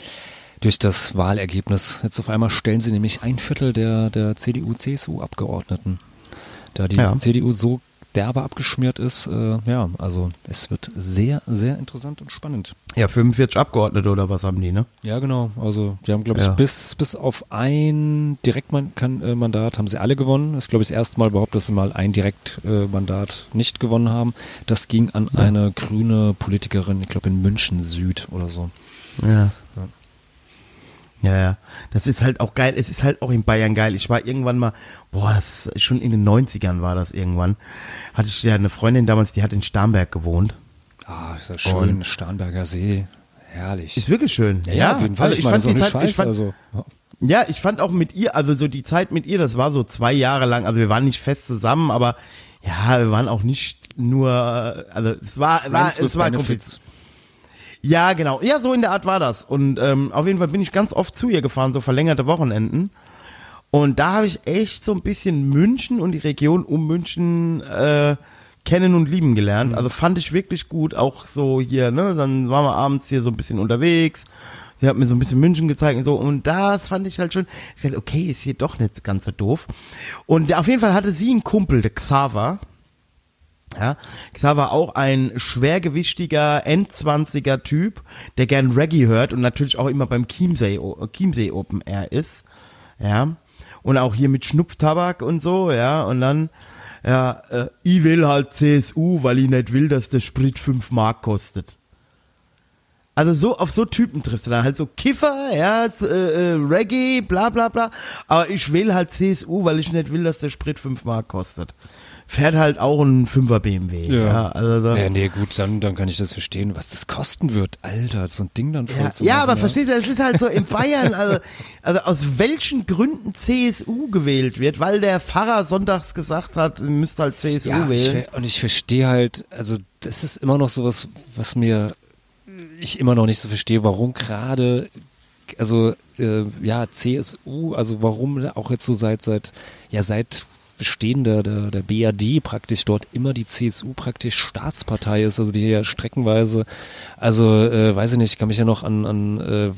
Durch das Wahlergebnis. Jetzt auf einmal stellen sie nämlich ein Viertel der, der CDU-CSU-Abgeordneten. Da die Ja. CDU so derbe abgeschmiert ist, äh, ja, also es wird sehr, sehr interessant und spannend. Ja, 45 Abgeordnete oder was haben die, ne? Ja, genau. Also die haben, glaube ich, Ja. bis, bis auf ein Direktmandat haben sie alle gewonnen. Das ist, glaube ich, das erste Mal überhaupt, dass sie mal ein Direktmandat nicht gewonnen haben. Das ging an eine grüne Politikerin, ich glaube in München Süd oder so. Ja. Ja, ja. Das ist halt auch geil. Es ist halt auch in Bayern geil. Ich war irgendwann mal, boah, das ist schon in den 90ern war das irgendwann. Hatte ich ja eine Freundin damals, die hat in Starnberg gewohnt. Ah, ist ja schön. Starnberger See. Herrlich. Ist wirklich schön. ja, ja, auf jeden Fall. Also ich fand so die eine Zeit, ich Scheiße, fand, also, ja. ich fand auch mit ihr, also so die Zeit mit ihr, das war so zwei Jahre lang, also wir waren nicht fest zusammen, aber ja, wir waren auch nicht nur, also es war, war es war Benefits. Ja, genau. Ja, so in der Art war das. Und ähm, auf jeden Fall bin ich ganz oft zu ihr gefahren, so verlängerte Wochenenden. Und da habe ich echt so ein bisschen München und die Region um München äh, kennen und lieben gelernt. Also fand ich wirklich gut. Auch so hier, ne, dann waren wir abends hier so ein bisschen unterwegs. Sie hat mir so ein bisschen München gezeigt und so. Und das fand ich halt schon. Ich dachte, okay, ist hier doch nicht ganz so doof. Und auf jeden Fall hatte sie einen Kumpel, der Xaver. Ja, Xaver auch ein schwergewichtiger, Endzwanziger Typ, der gern Reggae hört und natürlich auch immer beim Chiemsee, Chiemsee Open Air ist. Ja. Und auch hier mit Schnupftabak und so, ja. Und dann, ja, äh, ich will halt CSU, weil ich nicht will, dass der Sprit 5 Mark kostet. Also so auf so Typen triffst du dann halt so Kiffer, ja, äh, äh, Reggae, bla bla bla. Aber ich wähle halt CSU, weil ich nicht will, dass der Sprit 5 Mark kostet. Fährt halt auch ein 5er BMW. Ja, also da, ja, nee, gut, dann, dann kann ich das verstehen, was das kosten wird. Alter, so ein Ding dann voll Ja, zu ja, machen, aber verstehst du, es ist halt so in Bayern, also, also aus welchen Gründen CSU gewählt wird, weil der Pfarrer sonntags gesagt hat, ihr müsst halt CSU Ja, ich, wählen. ver- und ich verstehe halt, also das ist immer noch sowas, was mir ich immer noch nicht so verstehe, warum gerade, also äh, ja CSU, also warum auch jetzt so seit seit ja seit Bestehen der, der, der BRD praktisch dort immer die CSU praktisch Staatspartei ist, also die ja streckenweise, also äh, weiß ich nicht, ich kann mich ja noch an, an äh,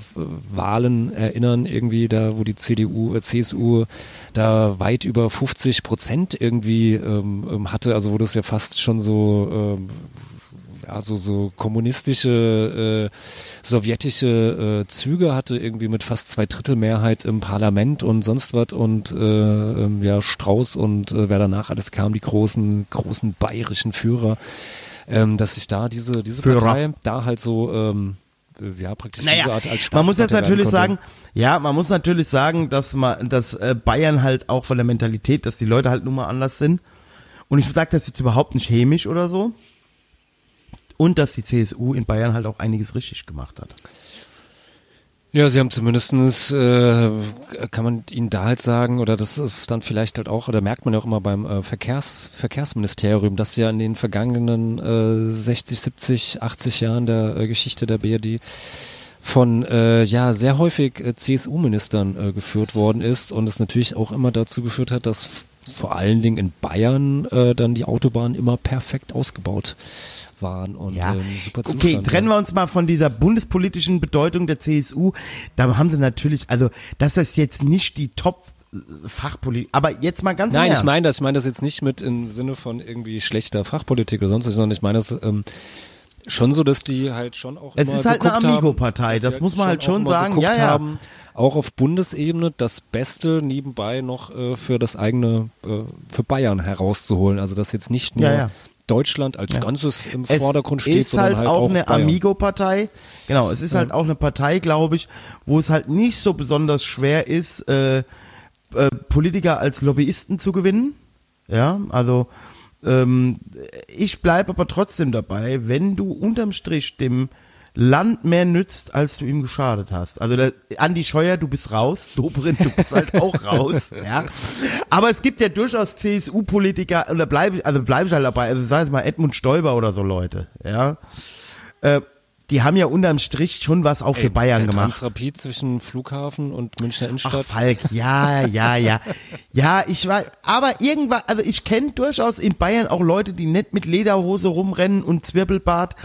Wahlen erinnern, irgendwie da, wo die CDU, äh, CSU da weit über 50 Prozent irgendwie ähm, ähm, hatte, also wo das ja fast schon so ähm, ja, so, so kommunistische, äh, sowjetische äh, Züge hatte, irgendwie mit fast zwei Drittel Mehrheit im Parlament und sonst was und äh, ähm, ja, Strauß und äh, wer danach alles kam, die großen, großen bayerischen Führer, ähm, dass sich da diese, diese Führer. Partei da halt so ähm, äh, ja praktisch Naja, diese Art als man muss jetzt natürlich sagen, ja, man muss natürlich sagen, dass man, dass äh, Bayern halt auch von der Mentalität, dass die Leute halt nun mal anders sind. Und ich sage das jetzt überhaupt nicht chemisch oder so. Und dass die CSU in Bayern halt auch einiges richtig gemacht hat. Ja, sie haben zumindestens, äh, kann man ihnen da halt sagen, oder das ist dann vielleicht halt auch, oder merkt man ja auch immer beim äh, Verkehrs, Verkehrsministerium, dass ja in den vergangenen äh, 60, 70, 80 Jahren der äh, Geschichte der BRD von äh, ja sehr häufig äh, CSU-Ministern äh, geführt worden ist und es natürlich auch immer dazu geführt hat, dass vor allen Dingen in Bayern äh, dann die Autobahnen immer perfekt ausgebaut waren und Ja, ähm, super Zustand. okay, trennen wir uns mal von dieser bundespolitischen Bedeutung der CSU. Da haben sie natürlich, also das ist jetzt nicht die Top Fachpolitik, aber jetzt mal ganz Nein, ich meine das, ich meine das jetzt nicht mit im Sinne von irgendwie schlechter Fachpolitik oder sonst was, sondern ich meine das ähm, schon so, dass die halt schon auch Es immer ist halt eine geguckt Amigo-Partei, dass das muss man halt auch schon sagen, ja, ja. Haben, auch auf Bundesebene das Beste nebenbei noch äh, für das eigene, äh, für Bayern herauszuholen. Also dass jetzt nicht nur Ja, ja. Deutschland als Ganzes im es Vordergrund steht, ist sondern halt, halt auch eine. Amigo-Partei. Genau, es ist halt auch eine Partei, glaube ich, wo es halt nicht so besonders schwer ist, äh, äh, Politiker als Lobbyisten zu gewinnen. Ja, also ähm, ich bleibe aber trotzdem dabei, wenn du unterm Strich dem Land mehr nützt, als du ihm geschadet hast. Also der, Andi Scheuer, du bist raus, Dobrindt, du bist halt auch raus, (laughs) ja. Aber es gibt ja durchaus CSU-Politiker, und da bleibe ich, also bleibe ich halt dabei, also sei es mal Edmund Stoiber oder so Leute, ja. Äh, die haben ja unterm Strich schon was auch für Ey, Bayern der gemacht. Transrapid zwischen Flughafen und Münchner Ach, Innenstadt. Falk, ja, ja, ja. Ja, ich war, aber irgendwann, also ich kenne durchaus in Bayern auch Leute, die nicht mit Lederhose rumrennen und Zwirbelbart,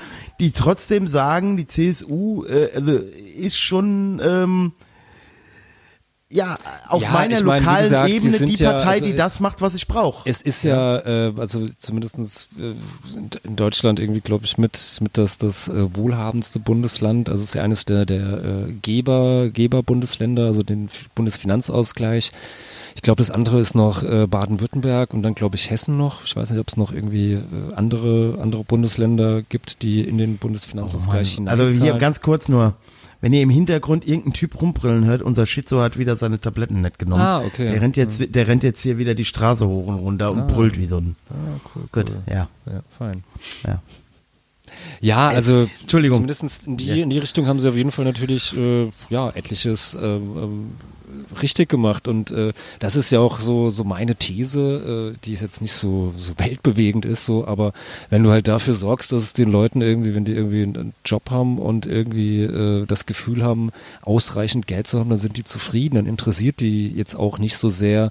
die trotzdem sagen, die CSU äh, also ist schon, ähm, ja, auf Ja, meiner ich meine, lokalen gesagt, Ebene die ja- Partei, also die es- das macht, was ich brauche. Es ist ja, äh, also zumindestens äh, in Deutschland irgendwie, glaube ich, mit, mit das, das äh, wohlhabendste Bundesland. Also es ist ja eines der, der äh, Geber, Geberbundesländer, also den Bundesfinanzausgleich. Ich glaube, das andere ist noch äh, Baden-Württemberg und dann, glaube ich, Hessen noch. Ich weiß nicht, ob es noch irgendwie äh, andere, andere Bundesländer gibt, die in den Bundesfinanzausgleich hinein. Also hier ganz kurz nur. Wenn ihr im Hintergrund irgendeinen Typ rumbrüllen hört, unser Schizo hat wieder seine Tabletten nicht genommen. Ah, okay. Der rennt jetzt, der rennt jetzt hier wieder die Straße hoch und runter und brüllt wie so ein. Ah, cool, Gut, ja, Ja, fein. ja. Ja, also Entschuldigung. zumindest in die, in die Richtung haben sie auf jeden Fall natürlich äh, ja etliches ähm, ähm, richtig gemacht. Und äh, das ist ja auch so so meine These, äh, die ist jetzt nicht so so weltbewegend ist so, aber wenn du halt dafür sorgst, dass es den Leuten irgendwie, wenn die irgendwie einen Job haben und irgendwie äh, das Gefühl haben, ausreichend Geld zu haben, dann sind die zufrieden, dann interessiert die jetzt auch nicht so sehr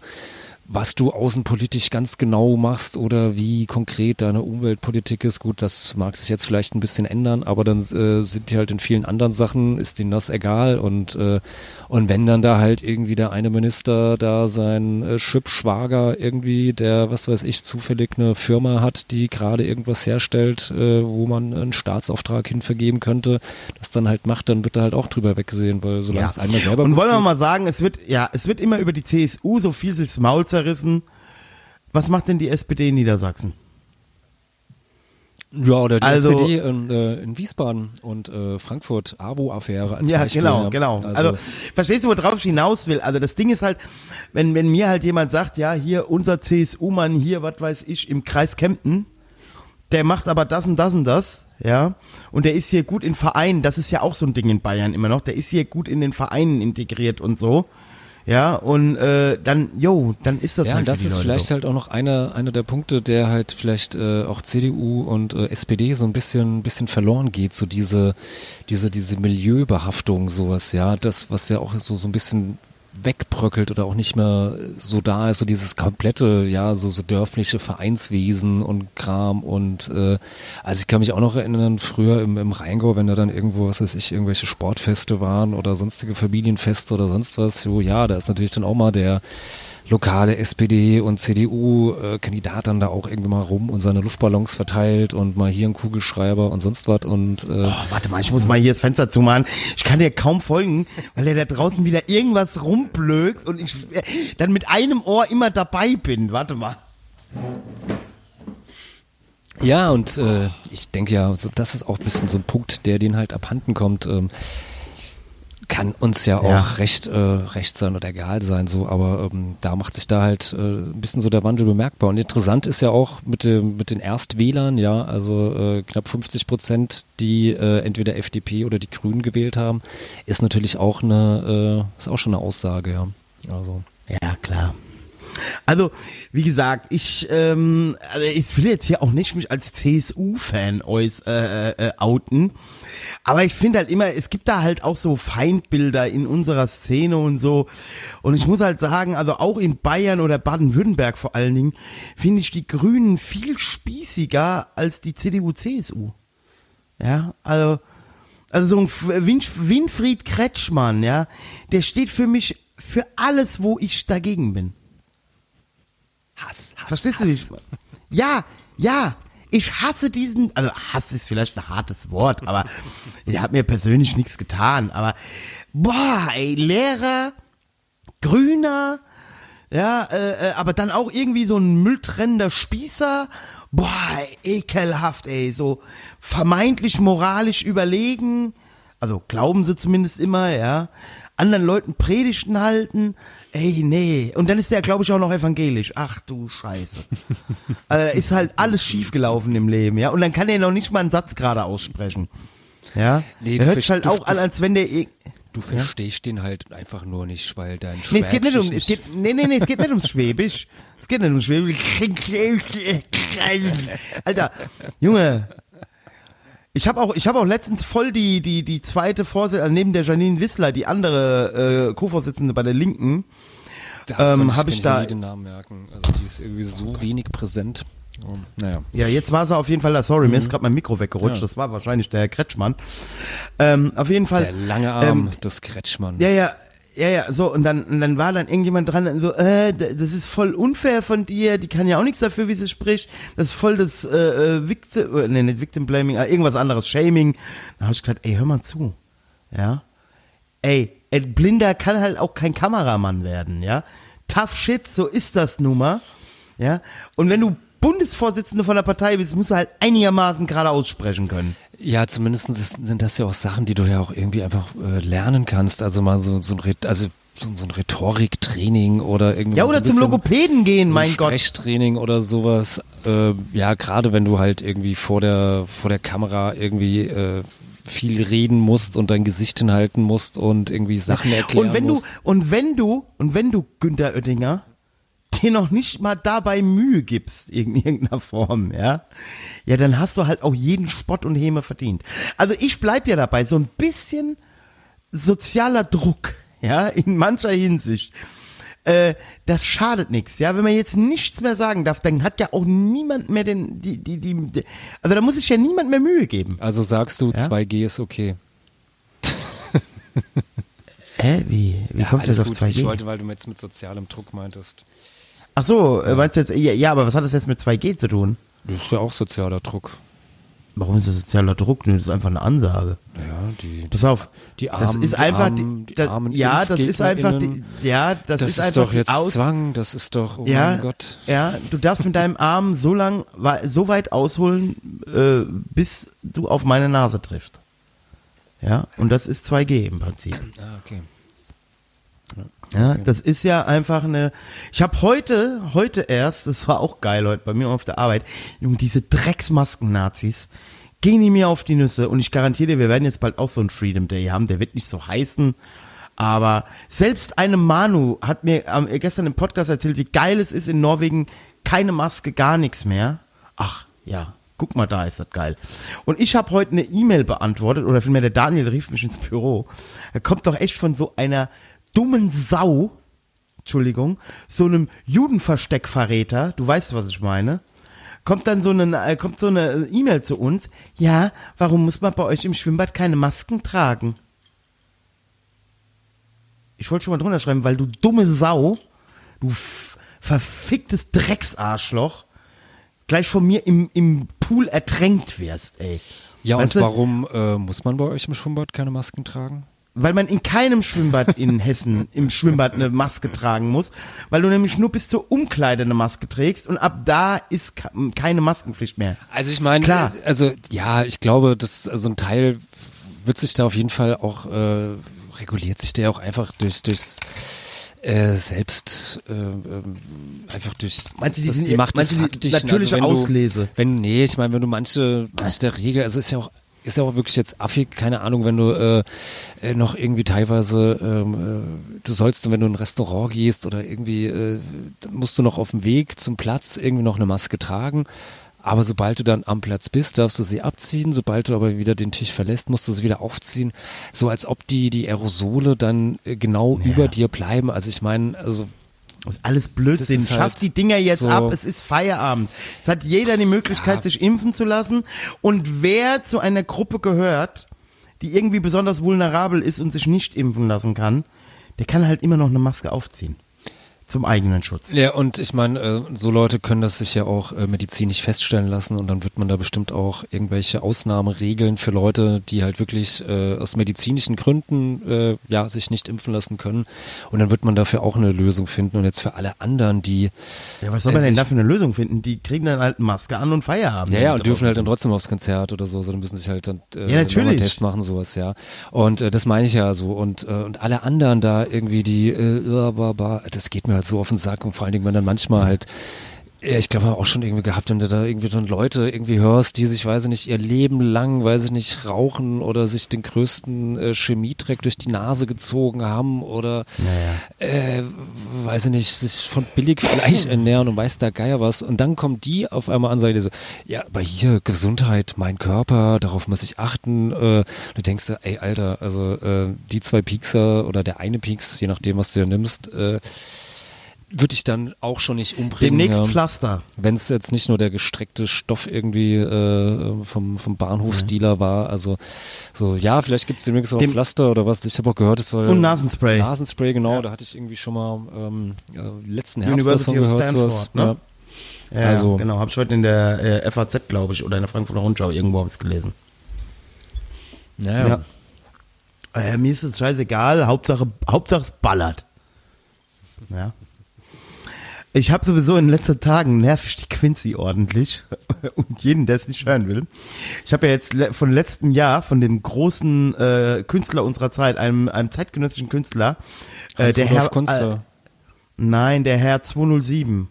was du außenpolitisch ganz genau machst oder wie konkret deine Umweltpolitik ist, gut, das mag sich jetzt vielleicht ein bisschen ändern, aber dann äh, sind die halt in vielen anderen Sachen, ist denen das egal. Und, äh, und wenn dann da halt irgendwie der eine Minister da sein äh, Schwibschwager irgendwie, der, was weiß ich, zufällig eine Firma hat, die gerade irgendwas herstellt, äh, wo man einen Staatsauftrag hin vergeben könnte, das dann halt macht, dann wird da halt auch drüber weggesehen, weil solange es einmal selber Und wollen wir mal sagen, es wird, ja, es wird immer über die CSU so viel sich das Maul zerrissen. Was macht denn die SPD in Niedersachsen? Ja, oder die Also- SPD in, äh, in Wiesbaden und äh, Frankfurt, AWO-Affäre als Ja, Beispiel. genau, ja. genau. Also, verstehst du, worauf ich hinaus will? Also das Ding ist halt, wenn, wenn mir halt jemand sagt, ja, hier unser CSU-Mann hier, was weiß ich, im Kreis Kempten, der macht aber das und das und das, ja, und der ist hier gut in Vereinen, das ist ja auch so ein Ding in Bayern immer noch, der ist hier gut in den Vereinen integriert und so, ja, und äh, dann, yo, dann ist das ja, halt und das ist Leute vielleicht so. halt auch noch einer einer der Punkte, der halt vielleicht äh, auch CDU und äh, SPD so ein bisschen bisschen verloren geht, so diese diese diese Milieubehaftung sowas, ja, das was ja auch so so ein bisschen wegbröckelt oder auch nicht mehr so da ist, so dieses komplette, ja, so, so dörfliche Vereinswesen und Kram und äh, also ich kann mich auch noch erinnern, früher im, im Rheingau, wenn da dann irgendwo, was weiß ich, irgendwelche Sportfeste waren oder sonstige Familienfeste oder sonst was, so ja, da ist natürlich dann auch mal der lokale SPD und CDU-Kandidat dann da auch irgendwie mal rum und seine Luftballons verteilt und mal hier ein Kugelschreiber und sonst was und äh, Oh, warte mal, ich muss mal hier das Fenster zumachen. Ich kann dir kaum folgen, weil er da draußen wieder irgendwas rumblökt und ich äh, dann mit einem Ohr immer dabei bin. Warte mal. Ja, und äh, ich denke ja, das ist auch ein bisschen so ein Punkt, der denen halt abhanden kommt. Ähm, kann uns ja auch Ja. recht, äh, recht sein oder egal sein, so, aber ähm, da macht sich da halt äh, ein bisschen so der Wandel bemerkbar. Und interessant ist ja auch mit, dem, mit den Erstwählern, ja, also äh, knapp 50 Prozent, die äh, entweder FDP oder die Grünen gewählt haben, ist natürlich auch eine, äh, ist auch schon eine Aussage, ja. Also. Ja, klar. Also, wie gesagt, ich, ähm, also ich will jetzt hier auch nicht mich als CSU-Fan äh, äh, outen, aber ich finde halt immer, es gibt da halt auch so Feindbilder in unserer Szene und so. Und ich muss halt sagen, also auch in Bayern oder Baden-Württemberg vor allen Dingen, finde ich die Grünen viel spießiger als die CDU-CSU. Ja, also, also so ein Winfried Kretschmann, ja, der steht für mich für alles, wo ich dagegen bin. Hass, Hass. Verstehst du nicht? Ja, ja. Ich hasse diesen, also Hass ist vielleicht ein hartes Wort, aber (laughs) er hat mir persönlich nichts getan. Aber boah, ey, Lehrer, Grüner, ja, äh, äh, aber dann auch irgendwie so ein mülltrennender Spießer. Boah, ey, ekelhaft, ey, so vermeintlich moralisch überlegen. Also glauben sie zumindest immer, ja. Anderen Leuten Predigten halten. Ey, nee. Und dann ist der, glaube ich, auch noch evangelisch. Ach du Scheiße. (laughs) äh, ist halt alles schiefgelaufen im Leben, ja. Und dann kann er noch nicht mal einen Satz gerade aussprechen. Ja. Nee, er hört sich halt du- auch an, als wenn der. eh- Du verstehst den halt einfach nur nicht, weil dein Nee, es geht nicht um, Schwäbisch es geht, nee, nee, nee, es geht nicht ums Schwäbisch. (laughs) Es geht nicht ums Schwäbisch. Alter, Junge. Ich habe auch, ich habe auch letztens voll die, die, die zweite Vorsitzende, also neben der Janine Wissler, die andere äh, Co-Vorsitzende bei der Linken, Da Ähm, konnte hab kann ich da- den Namen merken. Also die ist irgendwie so wenig präsent. Um, naja. Ja, jetzt war sie auf jeden Fall da. Sorry, mir ist gerade mein Mikro weggerutscht. Ja. Das war wahrscheinlich der Herr Kretschmann. Ähm, auf jeden Fall. Der lange Arm ähm, des Kretschmann. Ja, ja, ja, ja, so, und dann, und dann war dann irgendjemand dran, und so, äh, das ist voll unfair von dir, die kann ja auch nichts dafür, wie sie spricht, das ist voll das, äh, äh, Victim, äh, nee, nicht Victim Blaming, äh, irgendwas anderes, Shaming. Da habe ich gesagt, ey, hör mal zu, ja, ey, ein Blinder kann halt auch kein Kameramann werden, ja, tough shit, so ist das nun mal, ja, und wenn du Bundesvorsitzende von der Partei bist, musst du halt einigermaßen gerade aussprechen können. Ja, zumindest sind das ja auch Sachen, die du ja auch irgendwie einfach äh, lernen kannst. Also mal so, so ein, also so, so ein Rhetoriktraining oder irgendwie Ja, so oder ein zum Logopäden gehen, so mein ein Gott. Sprechtraining oder sowas. Äh, ja, gerade wenn du halt irgendwie vor der vor der Kamera irgendwie äh, viel reden musst und dein Gesicht hinhalten musst und irgendwie Sachen erklären Und wenn musst. du, und wenn du, und wenn du, Günter Oettinger, dir noch nicht mal dabei Mühe gibst, in irgendeiner Form, ja, ja, dann hast du halt auch jeden Spott und Häme verdient. Also ich bleib ja dabei, so ein bisschen sozialer Druck, ja, in mancher Hinsicht. Äh, das schadet nichts, ja. Wenn man jetzt nichts mehr sagen darf, dann hat ja auch niemand mehr den, die, die, die, die also da muss sich ja niemand mehr Mühe geben. Also sagst du, 2G ist okay. (laughs) Hä, wie? Wie kommst du jetzt auf gut. 2G? Ich wollte, weil du jetzt mit sozialem Druck meintest. Ach so, äh, meinst du jetzt, ja, ja, aber was hat das jetzt mit 2G zu tun? Das ist ja auch sozialer Druck. Warum ist das sozialer Druck? Nö, das ist einfach eine Ansage. Ja, die, Pass auf. Die das armen- ist die einfach, armen- die das, armen ja, das ist einfach, die, ja, das, das, ist, ist, einfach doch jetzt die Aus, Zwang, das ist doch, oh ja, mein Gott. ja, du darfst mit deinem Arm so lang, so weit ausholen, äh, bis du auf meine Nase triffst. Ja, und das ist 2G im Prinzip. Ah, okay. Ja, das ist ja einfach eine. Ich habe heute, heute erst, das war auch geil heute bei mir auf der Arbeit, Junge, diese Drecksmasken-Nazis gehen die mir auf die Nüsse und ich garantiere dir, wir werden jetzt bald auch so einen Freedom Day haben. Der wird nicht so heißen, aber selbst eine Manu hat mir ähm, gestern im Podcast erzählt, wie geil es ist in Norwegen, keine Maske, gar nichts mehr. Ach ja, guck mal, da ist das geil. Und ich habe heute eine E-Mail beantwortet, oder vielmehr der Daniel rief mich ins Büro. Er kommt doch echt von so einer dummen Sau, Entschuldigung, so einem Judenversteckverräter, du weißt, was ich meine, kommt dann so eine, äh, kommt so eine E-Mail zu uns, ja, warum muss man bei euch im Schwimmbad keine Masken tragen? Ich wollte schon mal drunter schreiben, weil du dumme Sau, du verficktes Drecksarschloch, gleich von mir im, im Pool ertränkt wirst, ey. Ja, Weißt und du? warum äh, muss man bei euch im Schwimmbad keine Masken tragen? Weil man in keinem Schwimmbad in Hessen im Schwimmbad eine Maske tragen muss, weil du nämlich nur bis zur Umkleide eine Maske trägst und ab da ist keine Maskenpflicht mehr. Also ich meine, Klar. also ja, ich glaube, dass also ein Teil wird sich da auf jeden Fall auch äh, reguliert sich der auch einfach durch durchs äh, selbst äh, ähm, einfach durch du, die das- die Macht die Faktischen. natürliche also wenn Auslese? Du, wenn nee, ich meine, wenn du manche manche der Regel, also ist ja auch ist ja auch wirklich jetzt affig, keine Ahnung, wenn du äh, äh, noch irgendwie teilweise, ähm, äh, du sollst, wenn du in ein Restaurant gehst oder irgendwie, äh, musst du noch auf dem Weg zum Platz irgendwie noch eine Maske tragen. Aber sobald du dann am Platz bist, darfst du sie abziehen. Sobald du aber wieder den Tisch verlässt, musst du sie wieder aufziehen. So als ob die, die Aerosole dann äh, genau über dir bleiben. Also ich meine, also Das ist alles Blödsinn. Ist halt die Dinger jetzt so- ab. Es ist Feierabend. Es hat jeder die Möglichkeit, Ja. sich impfen zu lassen. Und wer zu einer Gruppe gehört, die irgendwie besonders vulnerabel ist und sich nicht impfen lassen kann, der kann halt immer noch eine Maske aufziehen. Zum eigenen Schutz. Ja, und ich meine, äh, so Leute können das sich ja auch äh, medizinisch feststellen lassen und dann wird man da bestimmt auch irgendwelche Ausnahmeregeln für Leute, die halt wirklich äh, aus medizinischen Gründen ja sich nicht impfen lassen können. Und dann wird man dafür auch eine Lösung finden. Und jetzt für alle anderen, die Ja, was soll man denn sich- da für eine Lösung finden? Die kriegen dann halt Maske an und Feierabend. Ja, ja, und dürfen halt dann trotzdem aufs Konzert oder so, sondern müssen sich halt dann äh, Ja, natürlich. einen Test machen, sowas, ja. Und äh, das meine ich ja so. Und, äh, und alle anderen da irgendwie, die, äh, das geht mir halt so auf den Sack. Und vor allen Dingen, wenn dann manchmal halt ja, ich glaube, auch schon irgendwie gehabt, wenn du da irgendwie dann Leute irgendwie hörst, die sich, weiß ich nicht, ihr Leben lang, weiß ich nicht, rauchen oder sich den größten äh, Chemiedreck durch die Nase gezogen haben oder, äh, weiß ich nicht, sich von Billigfleisch (laughs) ernähren und weiß der Geier was. Und dann kommen die auf einmal an, sagen die so, ja, aber hier Gesundheit, mein Körper, darauf muss ich achten. Äh, du denkst, dir, ey, Alter, also äh, die zwei Piekser oder der eine Pieks, je nachdem, was du ja nimmst, äh, würde ich dann auch schon nicht umbringen. Demnächst ja. Pflaster. Wenn es jetzt nicht nur der gestreckte Stoff irgendwie äh, vom, vom Bahnhofsdealer war, also so, ja, vielleicht gibt es demnächst auch Dem- Pflaster oder was. Ich habe auch gehört, es soll Und Nasenspray. Nasenspray, genau, da hatte ich irgendwie schon mal ähm, äh, letzten Herbst University of gehört. sowas, Stanford, ne? Ja, Also- genau. Habe ich heute in der äh, FAZ, glaube ich, oder in der Frankfurter Rundschau irgendwo hab ich's gelesen. Ja, ja. Ja. Äh, mir ist es scheißegal, Hauptsache, Hauptsache es ballert. Ja. Ich habe sowieso in letzten Tagen nervig die Quincy ordentlich (laughs) und jeden, der es nicht hören will. Ich habe ja jetzt von letzten Jahr von dem großen äh, Künstler unserer Zeit, einem, einem zeitgenössischen Künstler, äh, der Herr, Kunstler. Äh, nein, der Herr 207.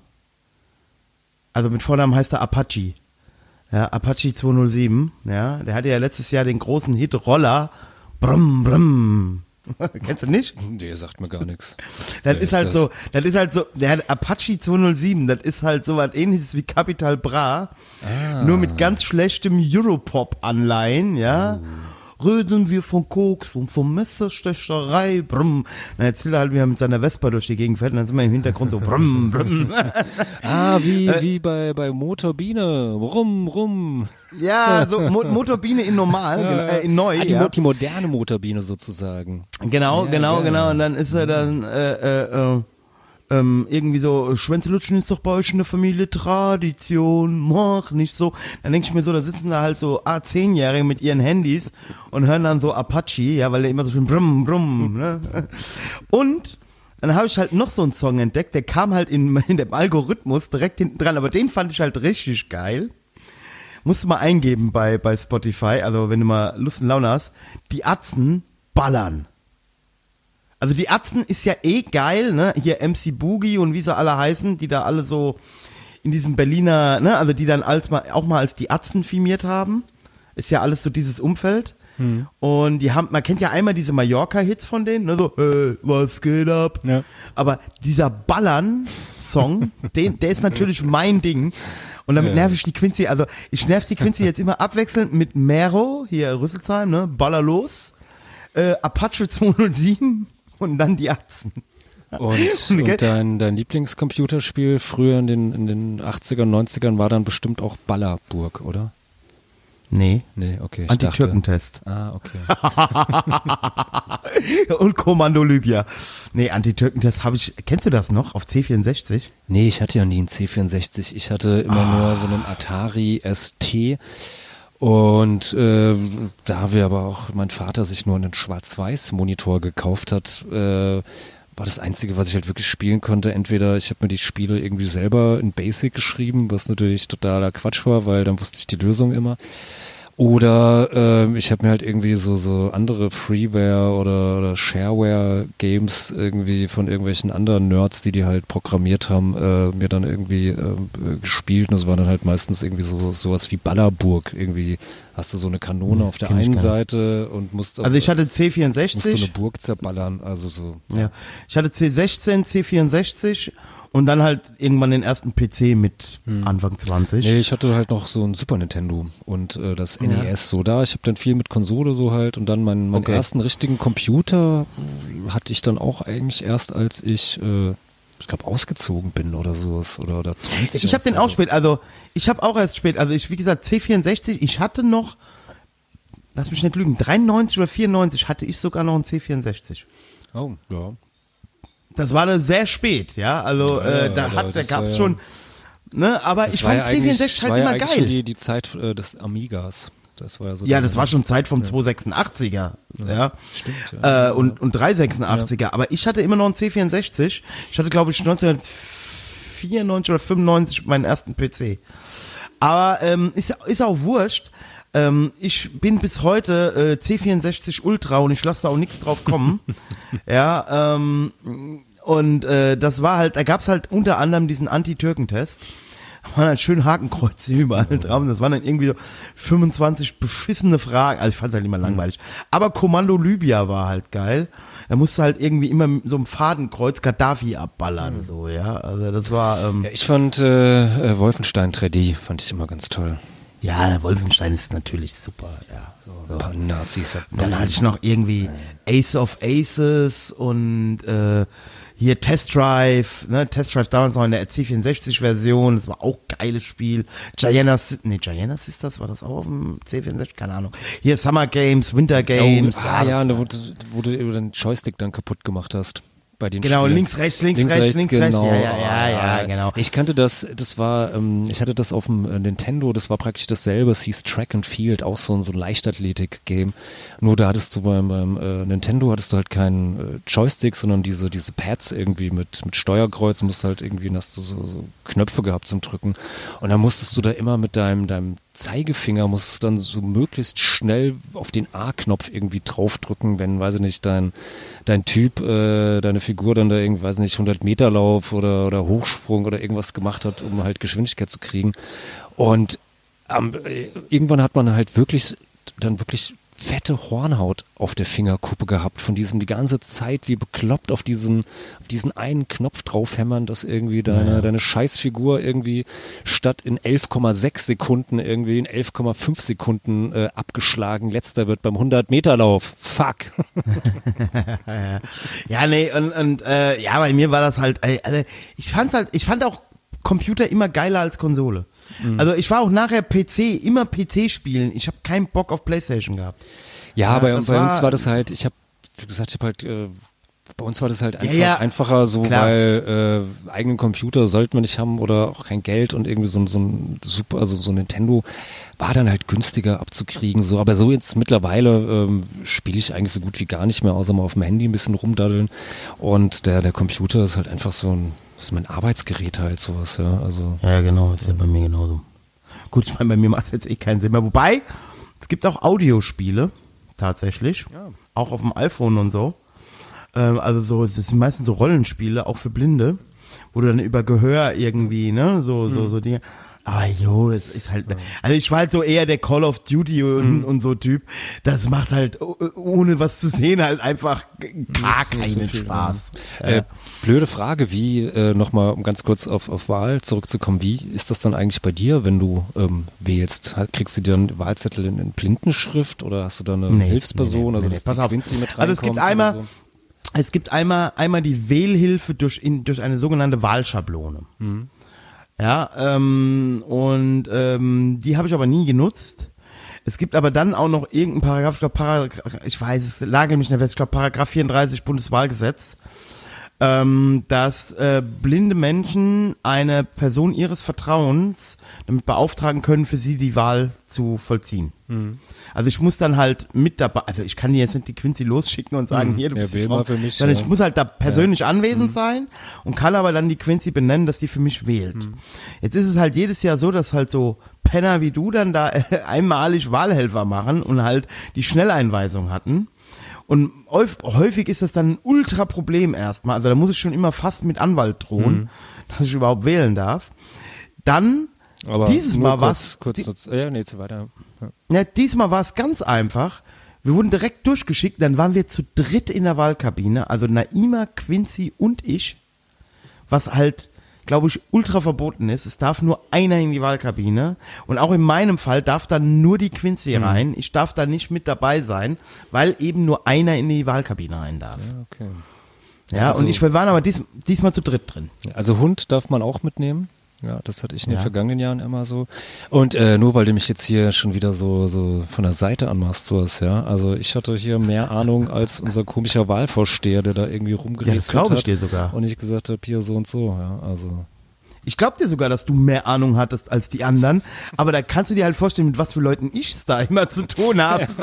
Also mit Vornamen heißt er Apache. Ja, Apache 207, ja, der hatte ja letztes Jahr den großen Hit Roller. Brumm, brumm. (laughs) Kennst du nicht? Nee, sagt mir gar nichts. Das Wer ist halt das? so, das ist halt so, der hat Apache 207, das ist halt so was ähnliches wie Capital Bra, Ah. nur mit ganz schlechtem Europop-Anleihen, ja. Reden wir von Koks und von Messerstecherei, brumm. Dann erzählt er halt, wie er mit seiner Vespa durch die Gegend fährt und dann sind wir im Hintergrund so brumm, brumm. (laughs) Ah, wie, wie bei, bei Motorbiene. Rum, rum. Ja, so Mo Motorbiene in normal, (laughs) genau, äh, in neu, Ah, die, ja. Mo die moderne Motorbiene sozusagen. Genau, Ja, genau, genau. Und dann ist er dann äh, äh, äh, ähm, irgendwie so, Schwänze lutschen ist doch bei euch in der Familie Tradition, mach nicht so. Dann denke ich mir so, da sitzen da halt so A10-Jährige mit ihren Handys und hören dann so Apache, ja, weil der immer so schön brumm, brumm, ne? (laughs) Und dann habe ich halt noch so einen Song entdeckt, der kam halt in, (laughs) in dem Algorithmus direkt hinten dran, aber den fand ich halt richtig geil. Musst du mal eingeben bei, bei Spotify, also wenn du mal Lust und Laune hast. Die Atzen ballern. Also die Atzen ist ja eh geil, ne? Hier MC Boogie und wie sie alle heißen, die da alle so in diesem Berliner, ne? Also die dann als mal, auch mal als die Atzen filmiert haben. Ist ja alles so dieses Umfeld. Und die haben, man kennt ja einmal diese Mallorca-Hits von denen, ne? So, hey, was geht ab? Ja. Aber dieser Ballern-Song, (laughs) den, der ist natürlich mein Ding. Und damit nerv ich die Quincy, also ich nerv die Quincy jetzt immer abwechselnd mit Mero, hier Rüsselsheim, ne? Baller los, äh, Apache (laughs) 207 und dann die Atzen. (laughs) Und, und dein, dein Lieblingscomputerspiel früher in den, in den 80ern, 90ern war dann bestimmt auch Ballerburg, oder? Nee. Nee, okay. Anti-Türkentest. Ah, okay. (laughs) Und Kommando Libya. Nee, Anti-Türkentest habe ich, kennst du das noch auf C64? Nee, ich hatte ja nie einen C64. Ich hatte immer Ah. nur so einen Atari ST. Und äh, da wir aber auch mein Vater sich nur einen Schwarz-Weiß-Monitor gekauft hat, äh, war das Einzige, was ich halt wirklich spielen konnte. Entweder ich habe mir die Spiele irgendwie selber in Basic geschrieben, was natürlich totaler Quatsch war, weil dann wusste ich die Lösung immer. Oder äh, ich habe mir halt irgendwie so so andere Freeware oder, oder Shareware Games irgendwie von irgendwelchen anderen Nerds, die die halt programmiert haben, äh, mir dann irgendwie äh, gespielt. Und das war dann halt meistens irgendwie so sowas wie Ballerburg. Irgendwie hast du so eine Kanone Hm, auf der einen Seite und musst Also ich hatte musst du eine C64. Burg zerballern. Also so. Ja. Ich hatte C16, C64 und dann halt irgendwann den ersten PC mit Anfang 20. Nee, ich hatte halt noch so ein Super Nintendo und äh, das NES so da. Ich habe dann viel mit Konsole so halt und dann meinen, meinen Okay. ersten richtigen Computer hatte ich dann auch eigentlich erst, als ich, äh, ich glaube, ausgezogen bin oder sowas oder, oder 20. Ich habe den also. auch spät, also ich habe auch erst spät, also ich, wie gesagt, C64, ich hatte noch, lass mich nicht lügen, 93 oder 94 hatte ich sogar noch einen C64. Oh, ja. Das war da sehr spät, ja, also Ja, äh, ja, da aber hat, da war ja- schon, ne, aber ich war fand ja eigentlich, C64 war halt ja immer schon geil. die, die Zeit äh, des Amigas. Das war ja so Ja, das war schon Zeit vom 286er, ja. Stimmt, ja. Äh, und, und 386er. Aber ich hatte immer noch einen C64. Ich hatte, glaube ich, 1994 oder 95 meinen ersten PC. Aber ähm, ist, ist auch wurscht. Ähm, ich bin bis heute äh, C64 Ultra und ich lasse da auch nichts drauf kommen. (laughs) ja, ähm, und äh, das war halt, da gab's halt unter anderem diesen Anti-Türken-Test. Da waren halt schön Hakenkreuze überall drauf. Und Das waren dann irgendwie so 25 beschissene Fragen. Also ich fand halt immer langweilig. Aber Kommando Libya war halt geil. Da musste halt irgendwie immer mit so einem Fadenkreuz Gaddafi abballern, so, ja. Also das war, ähm, Ja, ich fand äh, äh, Wolfenstein 3D, fand ich immer ganz toll. Ja, Wolfenstein ist natürlich super, ja. So. Ein paar Nazis. Dann hatte ich noch irgendwie Ace of Aces und äh, hier Test Drive, ne, Test Drive damals noch in der C64-Version, das war auch geiles Spiel. Gianna, nee, Gianna Sisters, war das auch auf dem C64? Keine Ahnung. Hier Summer Games, Winter Games. oh, ah, ja, da, wo, du- wo du den Joystick dann kaputt gemacht hast. Bei den Genau, Spielen. links, rechts, links, rechts, links, rechts. genau. Ja, ja, ja, ja, genau. Ich kannte das, das war, ähm, ich hatte das auf dem äh, Nintendo, das war praktisch dasselbe, es hieß Track and Field, auch so ein, so ein Leichtathletik-Game. Nur da hattest du beim, beim äh, Nintendo hattest du halt keinen äh, Joystick, sondern diese, diese Pads irgendwie mit, mit Steuerkreuz, musst halt irgendwie, hast du so, so Knöpfe gehabt zum Drücken. Und dann musstest du da immer mit deinem, deinem Zeigefinger musst du dann so möglichst schnell auf den A-Knopf irgendwie draufdrücken, wenn, weiß ich nicht, dein, dein Typ, äh, deine Figur dann da irgendwie, weiß ich nicht, 100 Meter Lauf oder, oder Hochsprung oder irgendwas gemacht hat, um halt Geschwindigkeit zu kriegen. Und ähm, äh, irgendwann hat man halt wirklich, dann wirklich fette Hornhaut auf der Fingerkuppe gehabt, von diesem die ganze Zeit wie bekloppt auf diesen, auf diesen einen Knopf draufhämmern, dass irgendwie deine, deine Scheißfigur irgendwie statt in 11,6 Sekunden irgendwie in 11,5 Sekunden äh, abgeschlagen letzter wird beim 100 Meter Lauf. Fuck. (laughs) Ja, nee, und, und äh, ja, bei mir war das halt, äh, also ich fand's halt, ich fand auch Computer immer geiler als Konsole. Also ich war auch nachher PC, immer PC spielen. Ich habe keinen Bock auf Playstation gehabt. Ja, Ja, bei, bei uns war- war das halt, ich habe wie gesagt, ich habe halt äh, bei uns war das halt einfach ja, einfacher so, klar. weil äh, eigenen Computer sollte man nicht haben oder auch kein Geld und irgendwie so, ein- so ein super, also so ein Nintendo war dann halt günstiger abzukriegen. So, aber so jetzt mittlerweile ähm, spiele ich eigentlich so gut wie gar nicht mehr, außer mal auf dem Handy ein bisschen rumdaddeln. Und der, der Computer ist halt einfach so ein, das ist mein Arbeitsgerät halt sowas, ja. Also Ja, genau, ist ja bei mir genauso. Gut, ich meine, bei mir macht es jetzt eh keinen Sinn mehr. Wobei, es gibt auch Audiospiele, tatsächlich. Auch auf dem iPhone und so. Ähm, also so, es sind meistens so Rollenspiele, auch für Blinde, wo du dann über Gehör irgendwie, ne, so, so, so Dinge. Aber jo, es ist halt, also ich war halt so eher der Call of Duty und, und so Typ. Das macht halt, oh- ohne was zu sehen, halt einfach gar so keinen viel, Spaß. Äh, blöde Frage, wie, äh, nochmal, um ganz kurz auf, auf Wahl zurückzukommen, wie ist das dann eigentlich bei dir, wenn du ähm, wählst? Kriegst du dir einen Wahlzettel in, in Blindenschrift oder hast du da eine Nee, Hilfsperson, nee, nee, also nee, dass pass auf. Mit Also es gibt einmal, so? es gibt einmal, einmal die Wählhilfe durch, in, durch eine sogenannte Wahlschablone. Mhm. Ja, ähm, und ähm, die habe ich aber nie genutzt. Es gibt aber dann auch noch irgendeinen Paragraph, ich glaube, Paragraph, ich weiß, es lagel mich nicht fest, ich glaube, Paragraph 34 Bundeswahlgesetz. Ähm, dass äh, blinde Menschen eine Person ihres Vertrauens damit beauftragen können, für sie die Wahl zu vollziehen. Mhm. Also ich muss dann halt mit dabei, also ich kann jetzt nicht die Quincy losschicken und sagen, Mhm. hier, du Ja, bist die wähl Frau, für mich, sondern ja. ich muss halt da persönlich anwesend sein und kann aber dann die Quincy benennen, dass die für mich wählt. Jetzt ist es halt jedes Jahr so, dass halt so Penner wie du dann da äh, einmalig Wahlhelfer machen und halt die Schnelleinweisung hatten. Und häuf- häufig ist das dann ein Ultra-Problem erstmal. Also da muss ich schon immer fast mit Anwalt drohen, dass ich überhaupt wählen darf. Dann, Aber dieses Mal war's, kurz, kurz, ja, nee, zu weiter. Ja. ja, diesmal war es ganz einfach. Wir wurden direkt durchgeschickt, dann waren wir zu dritt in der Wahlkabine, also Naima, Quincy und ich, was halt, glaube ich, ultra verboten ist. Es darf nur einer in die Wahlkabine und auch in meinem Fall darf dann nur die Quincy rein. Ich darf da nicht mit dabei sein, weil eben nur einer in die Wahlkabine rein darf. Okay. Ja, Also- und ich, wir waren aber dies, diesmal zu dritt drin. Also Hund darf man auch mitnehmen. Ja, das hatte ich in den Ja. vergangenen Jahren immer so. Und äh, nur weil du mich jetzt hier schon wieder so so von der Seite anmachst, sowas, ja. Also ich hatte hier mehr Ahnung als unser komischer Wahlvorsteher, der da irgendwie rumgerätselt Ja, das glaub ich hat dir sogar. Und ich gesagt habe, hier so und so, ja. Also Ich glaube dir sogar, dass du mehr Ahnung hattest als die anderen, aber da kannst du dir halt vorstellen, mit was für Leuten ich es da (laughs) immer zu tun habe. (laughs)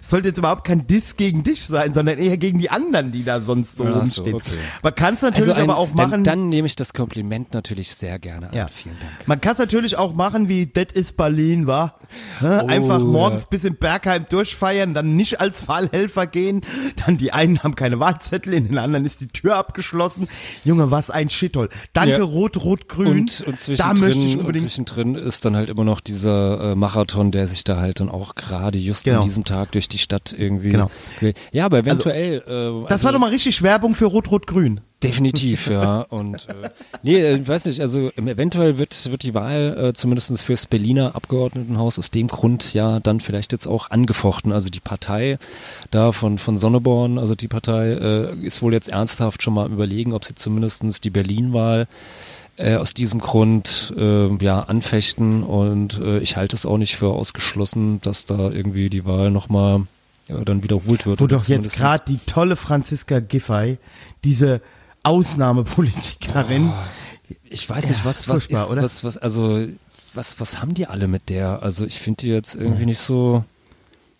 Sollte jetzt überhaupt kein Diss gegen dich sein, sondern eher gegen die anderen, die da sonst so so, rumstehen. okay. Man kann es natürlich also ein, aber auch machen. Dann, dann nehme ich das Kompliment natürlich sehr gerne an. ja. Vielen Dank. Man kann es natürlich auch machen, wie Das ist Berlin war. Ne? Oh, Einfach morgens ja. bis in Bergheim durchfeiern, dann nicht als Wahlhelfer gehen. Dann die einen haben keine Wahlzettel, in den anderen ist die Tür abgeschlossen. Junge, was ein Shithole. Danke, Ja. Rot, Rot, Grün. Und, und, da möchte ich zwischendrin, und unbedingt zwischendrin ist dann halt immer noch dieser äh, Marathon, der sich da halt dann auch gerade just Genau. an diesem Tag durch die Stadt irgendwie. Genau. Ja, aber eventuell. äh, Das also, war doch mal richtig Werbung für Rot-Rot-Grün. Definitiv, ja. Und äh, nee, äh, ich weiß nicht, also ähm, eventuell wird, wird die Wahl äh, zumindest fürs Berliner Abgeordnetenhaus aus dem Grund ja dann vielleicht jetzt auch angefochten. Also die Partei da von, von Sonneborn, also die Partei äh, ist wohl jetzt ernsthaft schon mal überlegen, ob sie zumindest die Berlin-Wahl äh, aus diesem Grund äh, ja anfechten und äh, ich halte es auch nicht für ausgeschlossen, dass da irgendwie die Wahl nochmal äh, dann wiederholt wird. Wo doch jetzt gerade die tolle Franziska Giffey, diese Ausnahmepolitikerin, Ich weiß nicht, was, Ja, was ist, oder? was, was, also, was, was haben die alle mit der? Also, ich finde die jetzt irgendwie nicht so,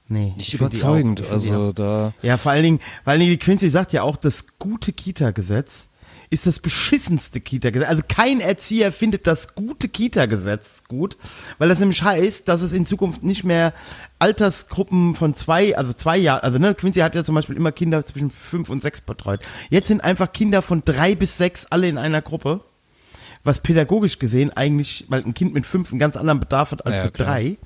nee, nicht überzeugend. auch- find die also, da, Ja, vor allen Dingen, vor allen Dingen, die Quincy sagt ja auch, das gute Kita-Gesetz ist das beschissenste Kita-Gesetz. Also kein Erzieher findet das gute Kita-Gesetz gut, weil das nämlich heißt, dass es in Zukunft nicht mehr Altersgruppen von zwei, also zwei Jahren, also ne, Quincy hat ja zum Beispiel immer Kinder zwischen fünf und sechs betreut. Jetzt sind einfach Kinder von drei bis sechs alle in einer Gruppe. Was pädagogisch gesehen eigentlich, weil ein Kind mit fünf einen ganz anderen Bedarf hat als Ja, mit klar. drei.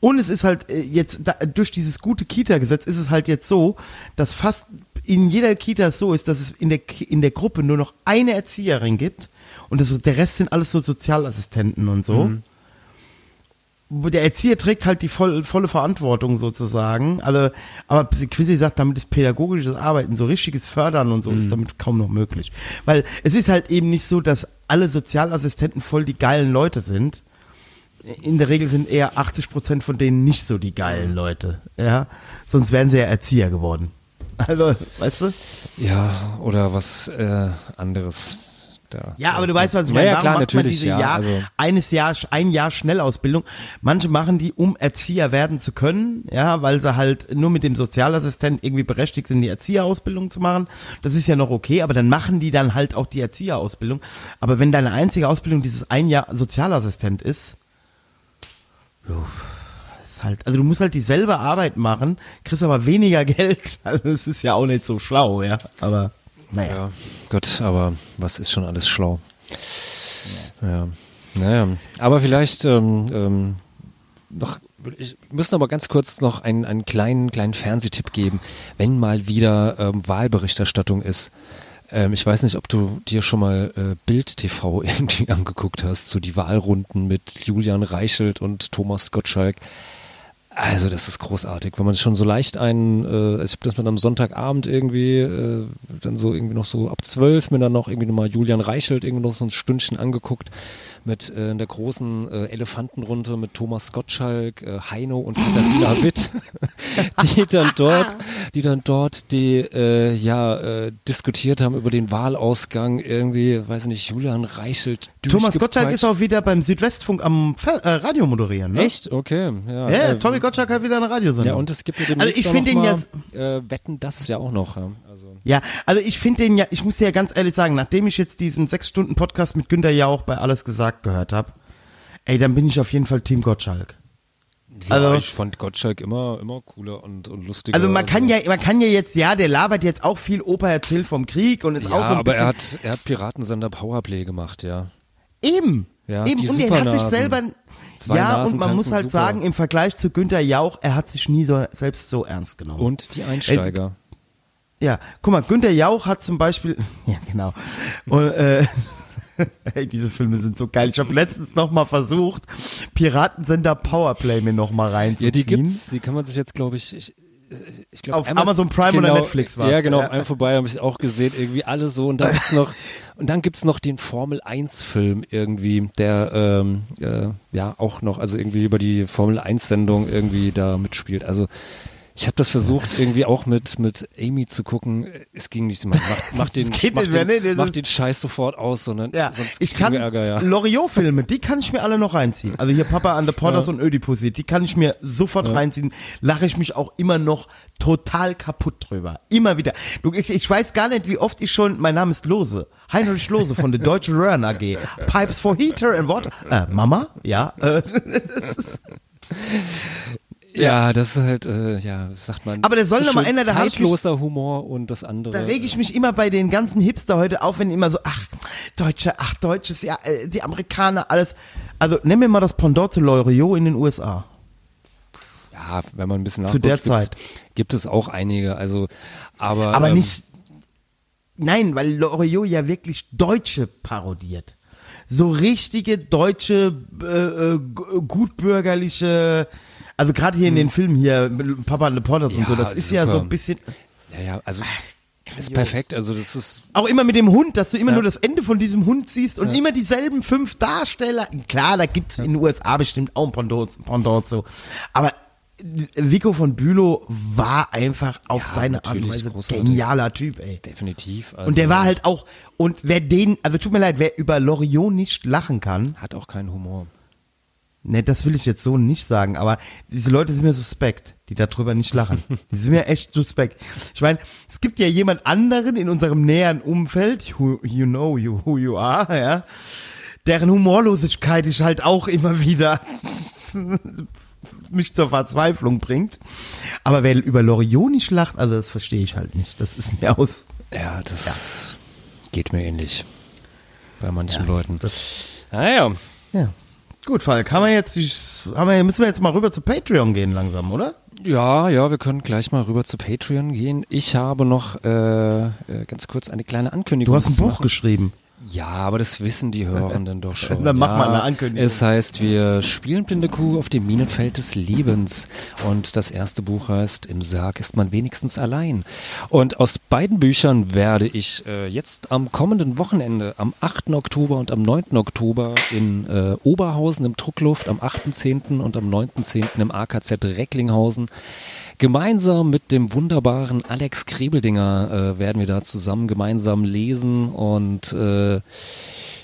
Und es ist halt äh, jetzt, durch dieses gute Kita-Gesetz ist es halt jetzt so, dass fast in jeder Kita so ist, dass es in der, in der Gruppe nur noch eine Erzieherin gibt und das, der Rest sind alles so Sozialassistenten und so. Wo Der Erzieher trägt halt die voll, volle Verantwortung sozusagen. Also, aber Quizzy sagt, damit ist pädagogisches Arbeiten, so richtiges Fördern und so ist damit kaum noch möglich. Weil es ist halt eben nicht so, dass alle Sozialassistenten voll die geilen Leute sind in der Regel sind eher 80 Prozent von denen nicht so die geilen Leute, ja. Sonst wären sie ja Erzieher geworden. (laughs) Also, weißt du? ja, oder was äh, anderes da. Ja, aber du weißt, was ich meine. ja, Warum klar, macht man natürlich, diese ja, Jahr, also- eines Jahr, ein Jahr Schnellausbildung? Manche machen die, um Erzieher werden zu können, ja, weil sie halt nur mit dem Sozialassistent irgendwie berechtigt sind, die Erzieherausbildung zu machen. Das ist ja noch okay, aber dann machen die dann halt auch die Erzieherausbildung. Aber wenn deine einzige Ausbildung dieses ein Jahr Sozialassistent ist, jo, halt, also du musst halt dieselbe Arbeit machen, kriegst aber weniger (laughs) Geld. Also das ist ja auch nicht so schlau, ja. Aber naja. Ja, Gott, aber was ist schon alles schlau? Ja, naja. Aber vielleicht ähm, ähm, noch, ich müssen aber ganz kurz noch einen, einen kleinen, kleinen Fernsehtipp geben, wenn mal wieder ähm, Wahlberichterstattung ist. Ähm, ich weiß nicht, ob du dir schon mal äh, Bild TV (laughs) irgendwie angeguckt hast, so die Wahlrunden mit Julian Reichelt und Thomas Gottschalk. Also das ist großartig, wenn man schon so leicht einen, äh, ich habe das mit einem Sonntagabend irgendwie, äh, dann so irgendwie noch so ab zwölf mir dann noch irgendwie nochmal Julian Reichelt irgendwie noch so ein Stündchen angeguckt mit äh, der großen äh, Elefantenrunde mit Thomas Gottschalk, äh, Heino und Katharina (laughs) Witt, (laughs) die dann dort, die dann dort die äh, ja äh, diskutiert haben über den Wahlausgang irgendwie, weiß ich nicht, Julian Reichelt. Thomas Gottschalk ist auch wieder beim Südwestfunk am Fer äh, Radio moderieren, ne? Echt? Okay. Ja, Ja, äh, Tommy Gottschalk hat wieder eine Radiosendung. ja, und es gibt ja Also demnächst ich auch finde ihn mal, äh, Wetten, das ist ja auch noch. Ja. Also. Ja, also ich finde den ja, ich muss dir ja ganz ehrlich sagen, nachdem ich jetzt diesen sechs Stunden Podcast mit Günter Jauch bei Alles gesagt gehört habe, ey, dann bin ich auf jeden Fall Team Gottschalk. Ja, Also- ich fand Gottschalk immer, immer cooler und, und lustiger. Also man kann ja, man kann ja jetzt, ja, der labert jetzt auch viel Opa erzählt vom Krieg und ist ja, auch so ein aber bisschen. er hat, er hat Piratensender Powerplay gemacht, ja. eben. Ja, eben. Und er hat sich selber. Zwei ja, Nasen und man muss halt super. sagen, im Vergleich zu Günter Jauch, er hat sich nie so selbst so ernst genommen. Und die Einsteiger. Ja, guck mal, Günter Jauch hat zum Beispiel, (laughs) ja genau, und, äh, (laughs) hey, diese Filme sind so geil. Ich habe letztens noch mal versucht, Piratensender Powerplay mir noch mal ja, reinzuziehen. die gibt's, die kann man sich jetzt, glaube ich, ich, ich glaube Auf Amazon Prime oder Netflix war's. Ja, genau, Ja. einem vorbei habe ich auch gesehen, irgendwie alle so. Und dann gibt's noch, (laughs) und dann gibt's noch den Formel 1 Film irgendwie, der ähm, äh, ja auch noch, also irgendwie über die Formel 1 Sendung irgendwie da mitspielt. Also ich habe das versucht irgendwie auch mit mit Amy zu gucken. Es ging nicht. Man macht, macht den, mehr, den, nee, ist- den Scheiß sofort aus, sondern Ja, sonst ich kann Ärger, ja. Loriot-Filme, die kann ich mir alle noch reinziehen. Also hier Papa an the Potters und Ödipussy, die kann ich mir sofort reinziehen. Lache ich mich auch immer noch total kaputt drüber. Immer wieder. Du, ich, ich weiß gar nicht, wie oft ich schon, mein Name ist Lose, Heinrich Lose von der Deutschen Röhren AG. Pipes for Heater and Water. Äh, Mama? Ja. Äh, (laughs) Ja, das ist halt, äh, ja, sagt man. Aber der soll so noch mal schön ändern, da hab ich zeitloser Humor und das andere. Da rege ich mich immer bei den ganzen Hipster heute auf, wenn immer so, ach, Deutsche, ach, Deutsches, ja, äh, die Amerikaner, alles. Also, nimm mir mal das Pendant zu Loriot in den USA. Ja, wenn man ein bisschen Zu nachguckt, der gibt's, Zeit. gibt es auch einige. Also, aber Aber ähm, nicht, nein, weil Loriot ja wirklich Deutsche parodiert. So richtige deutsche, äh, äh, gutbürgerliche, also gerade hier in den Filmen hier, mit Papa and the Potters und Ja, so, das ist ja so ein bisschen, Ja, ja, also ist perfekt. Also das ist auch immer mit dem Hund, dass du immer Ja. nur das Ende von diesem Hund siehst und immer dieselben fünf Darsteller. Klar, da gibt's in den USA bestimmt auch ein Pendant, Pendant so. Aber Vico von Bülow war einfach auf Ja, seine Art und Weise großartig. genialer Typ, ey. definitiv. Also, Und der war halt auch, und wer den, also tut mir leid, wer über Loriot nicht lachen kann, hat auch keinen Humor. Ne, das will ich jetzt so nicht sagen, aber diese Leute sind mir suspekt, die darüber nicht lachen. (laughs) Die sind mir echt suspekt. Ich meine, es gibt ja jemand anderen in unserem näheren Umfeld, who, you know you, who you are, ja, deren Humorlosigkeit ich halt auch immer wieder (laughs) mich zur Verzweiflung bringt. Aber wer über Loriot nicht lacht, also das verstehe ich halt nicht. Das ist mir aus. Ja, das geht mir ähnlich. Bei manchen Leuten. Das, Naja. ja. Gut, Falk, haben wir jetzt, haben wir, müssen wir jetzt mal rüber zu Patreon gehen langsam, oder? Ja, ja, wir können gleich mal rüber zu Patreon gehen. Ich habe noch äh, äh, ganz kurz eine kleine Ankündigung. Du hast ein Buch machen. geschrieben. Ja, aber das wissen die Hörenden doch (laughs) schon. Dann mach ja, mal eine Ankündigung. Es heißt, wir spielen Blinde Kuh auf dem Minenfeld des Lebens. Und das erste Buch heißt, im Sarg ist man wenigstens allein. Und aus beiden Büchern werde ich äh, jetzt am kommenden Wochenende, am 8. Oktober und am 9. Oktober in äh, Oberhausen im Druckluft, am 8.10. und am 9.10. im AKZ Recklinghausen, Gemeinsam mit dem wunderbaren Alex Krebeldinger äh, werden wir da zusammen gemeinsam lesen und äh,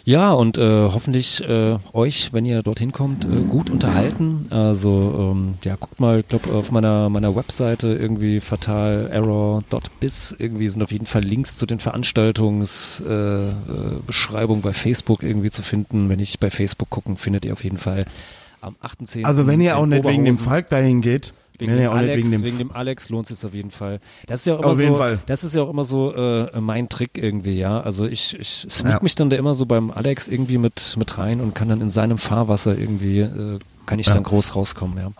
ja, und äh, hoffentlich äh, euch, wenn ihr dorthin kommt, äh, gut unterhalten. Also ähm, ja, guckt mal, ich glaube auf meiner meiner Webseite irgendwie fatalerror.biz irgendwie sind auf jeden Fall Links zu den Veranstaltungsbeschreibungen äh, äh, bei Facebook irgendwie zu finden. Wenn ich bei Facebook gucken, findet ihr auf jeden Fall am 18. Also wenn ihr auch nicht wegen dem. Falk dahin geht, Wegen wenn dem, ihr auch Alex, wegen dem, wegen dem Alex lohnt es sich auf jeden Fall. Das ist ja auch immer Auf so, jeden Fall. das ist ja auch immer so äh, mein Trick irgendwie, ja. Also ich, ich sneak Ja. mich dann da immer so beim Alex irgendwie mit mit rein und kann dann in seinem Fahrwasser irgendwie äh, kann ich dann groß rauskommen, ja.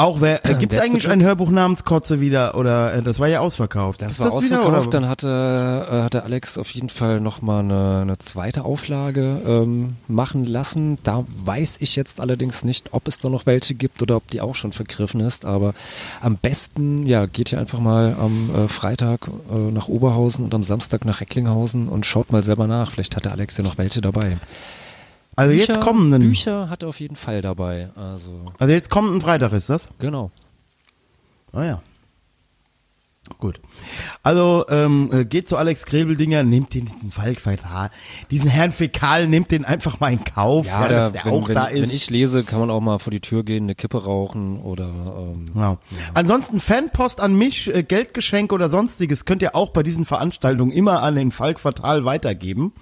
Auch wer, äh, gibt es Letzte eigentlich Glück. ein Hörbuch namens Kotze wieder oder äh, das war ja ausverkauft? Das Ist war wieder, ausverkauft, oder? dann hatte, äh, hatte Alex auf jeden Fall nochmal eine, eine zweite Auflage ähm, machen lassen. Da weiß ich jetzt allerdings nicht, ob es da noch welche gibt oder ob die auch schon vergriffen ist. Aber am besten, ja, geht ihr einfach mal am äh, Freitag äh, nach Oberhausen und am Samstag nach Recklinghausen und schaut mal selber nach. Vielleicht hatte Alex ja noch welche dabei. Also jetzt Bücher- kommen ein, Bücher hat er auf jeden Fall dabei. Also, also jetzt kommt ein Freitag ist das? genau. Ah ja. Gut. Also ähm, äh, geht zu Alex Grebeldinger, nehmt den diesen Falk Fatal, diesen Herrn Fäkal, nehmt den einfach mal in Kauf, ja, da, dass der wenn, auch wenn, da ist. wenn ich lese, kann man auch mal vor die Tür gehen, eine Kippe rauchen oder ähm, Genau. Ansonsten Fanpost an mich, äh, Geldgeschenk oder sonstiges könnt ihr auch bei diesen Veranstaltungen immer an den Falk Fatal weitergeben.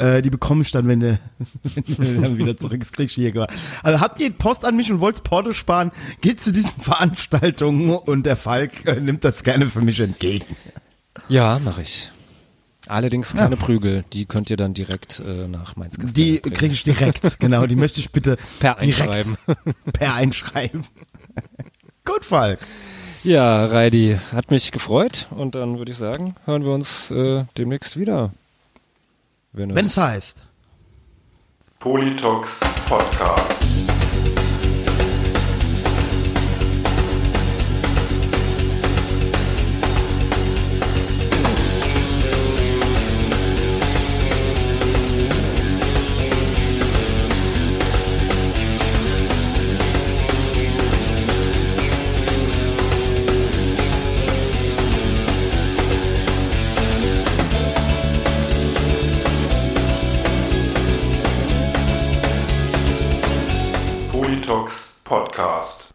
Äh, die bekomme ich dann, wenn du, (laughs) wenn du dann wieder zurück ins kriegst hier. Also habt ihr Post an mich und wollt Porto sparen, geht zu diesen (laughs) Veranstaltungen und der Falk äh, nimmt das gerne für mich entgegen. Ja, mache ich. Allerdings keine Prügel, die könnt ihr dann direkt äh, nach Mainz Die kriege ich direkt, (laughs) genau, die möchte ich bitte Per Einschreiben. per Einschreiben. Gut, Falk. Ja, Reidi, hat mich gefreut und dann würde ich sagen, hören wir uns äh, demnächst wieder. Wenn es heißt. Politox Podcast. Podcast.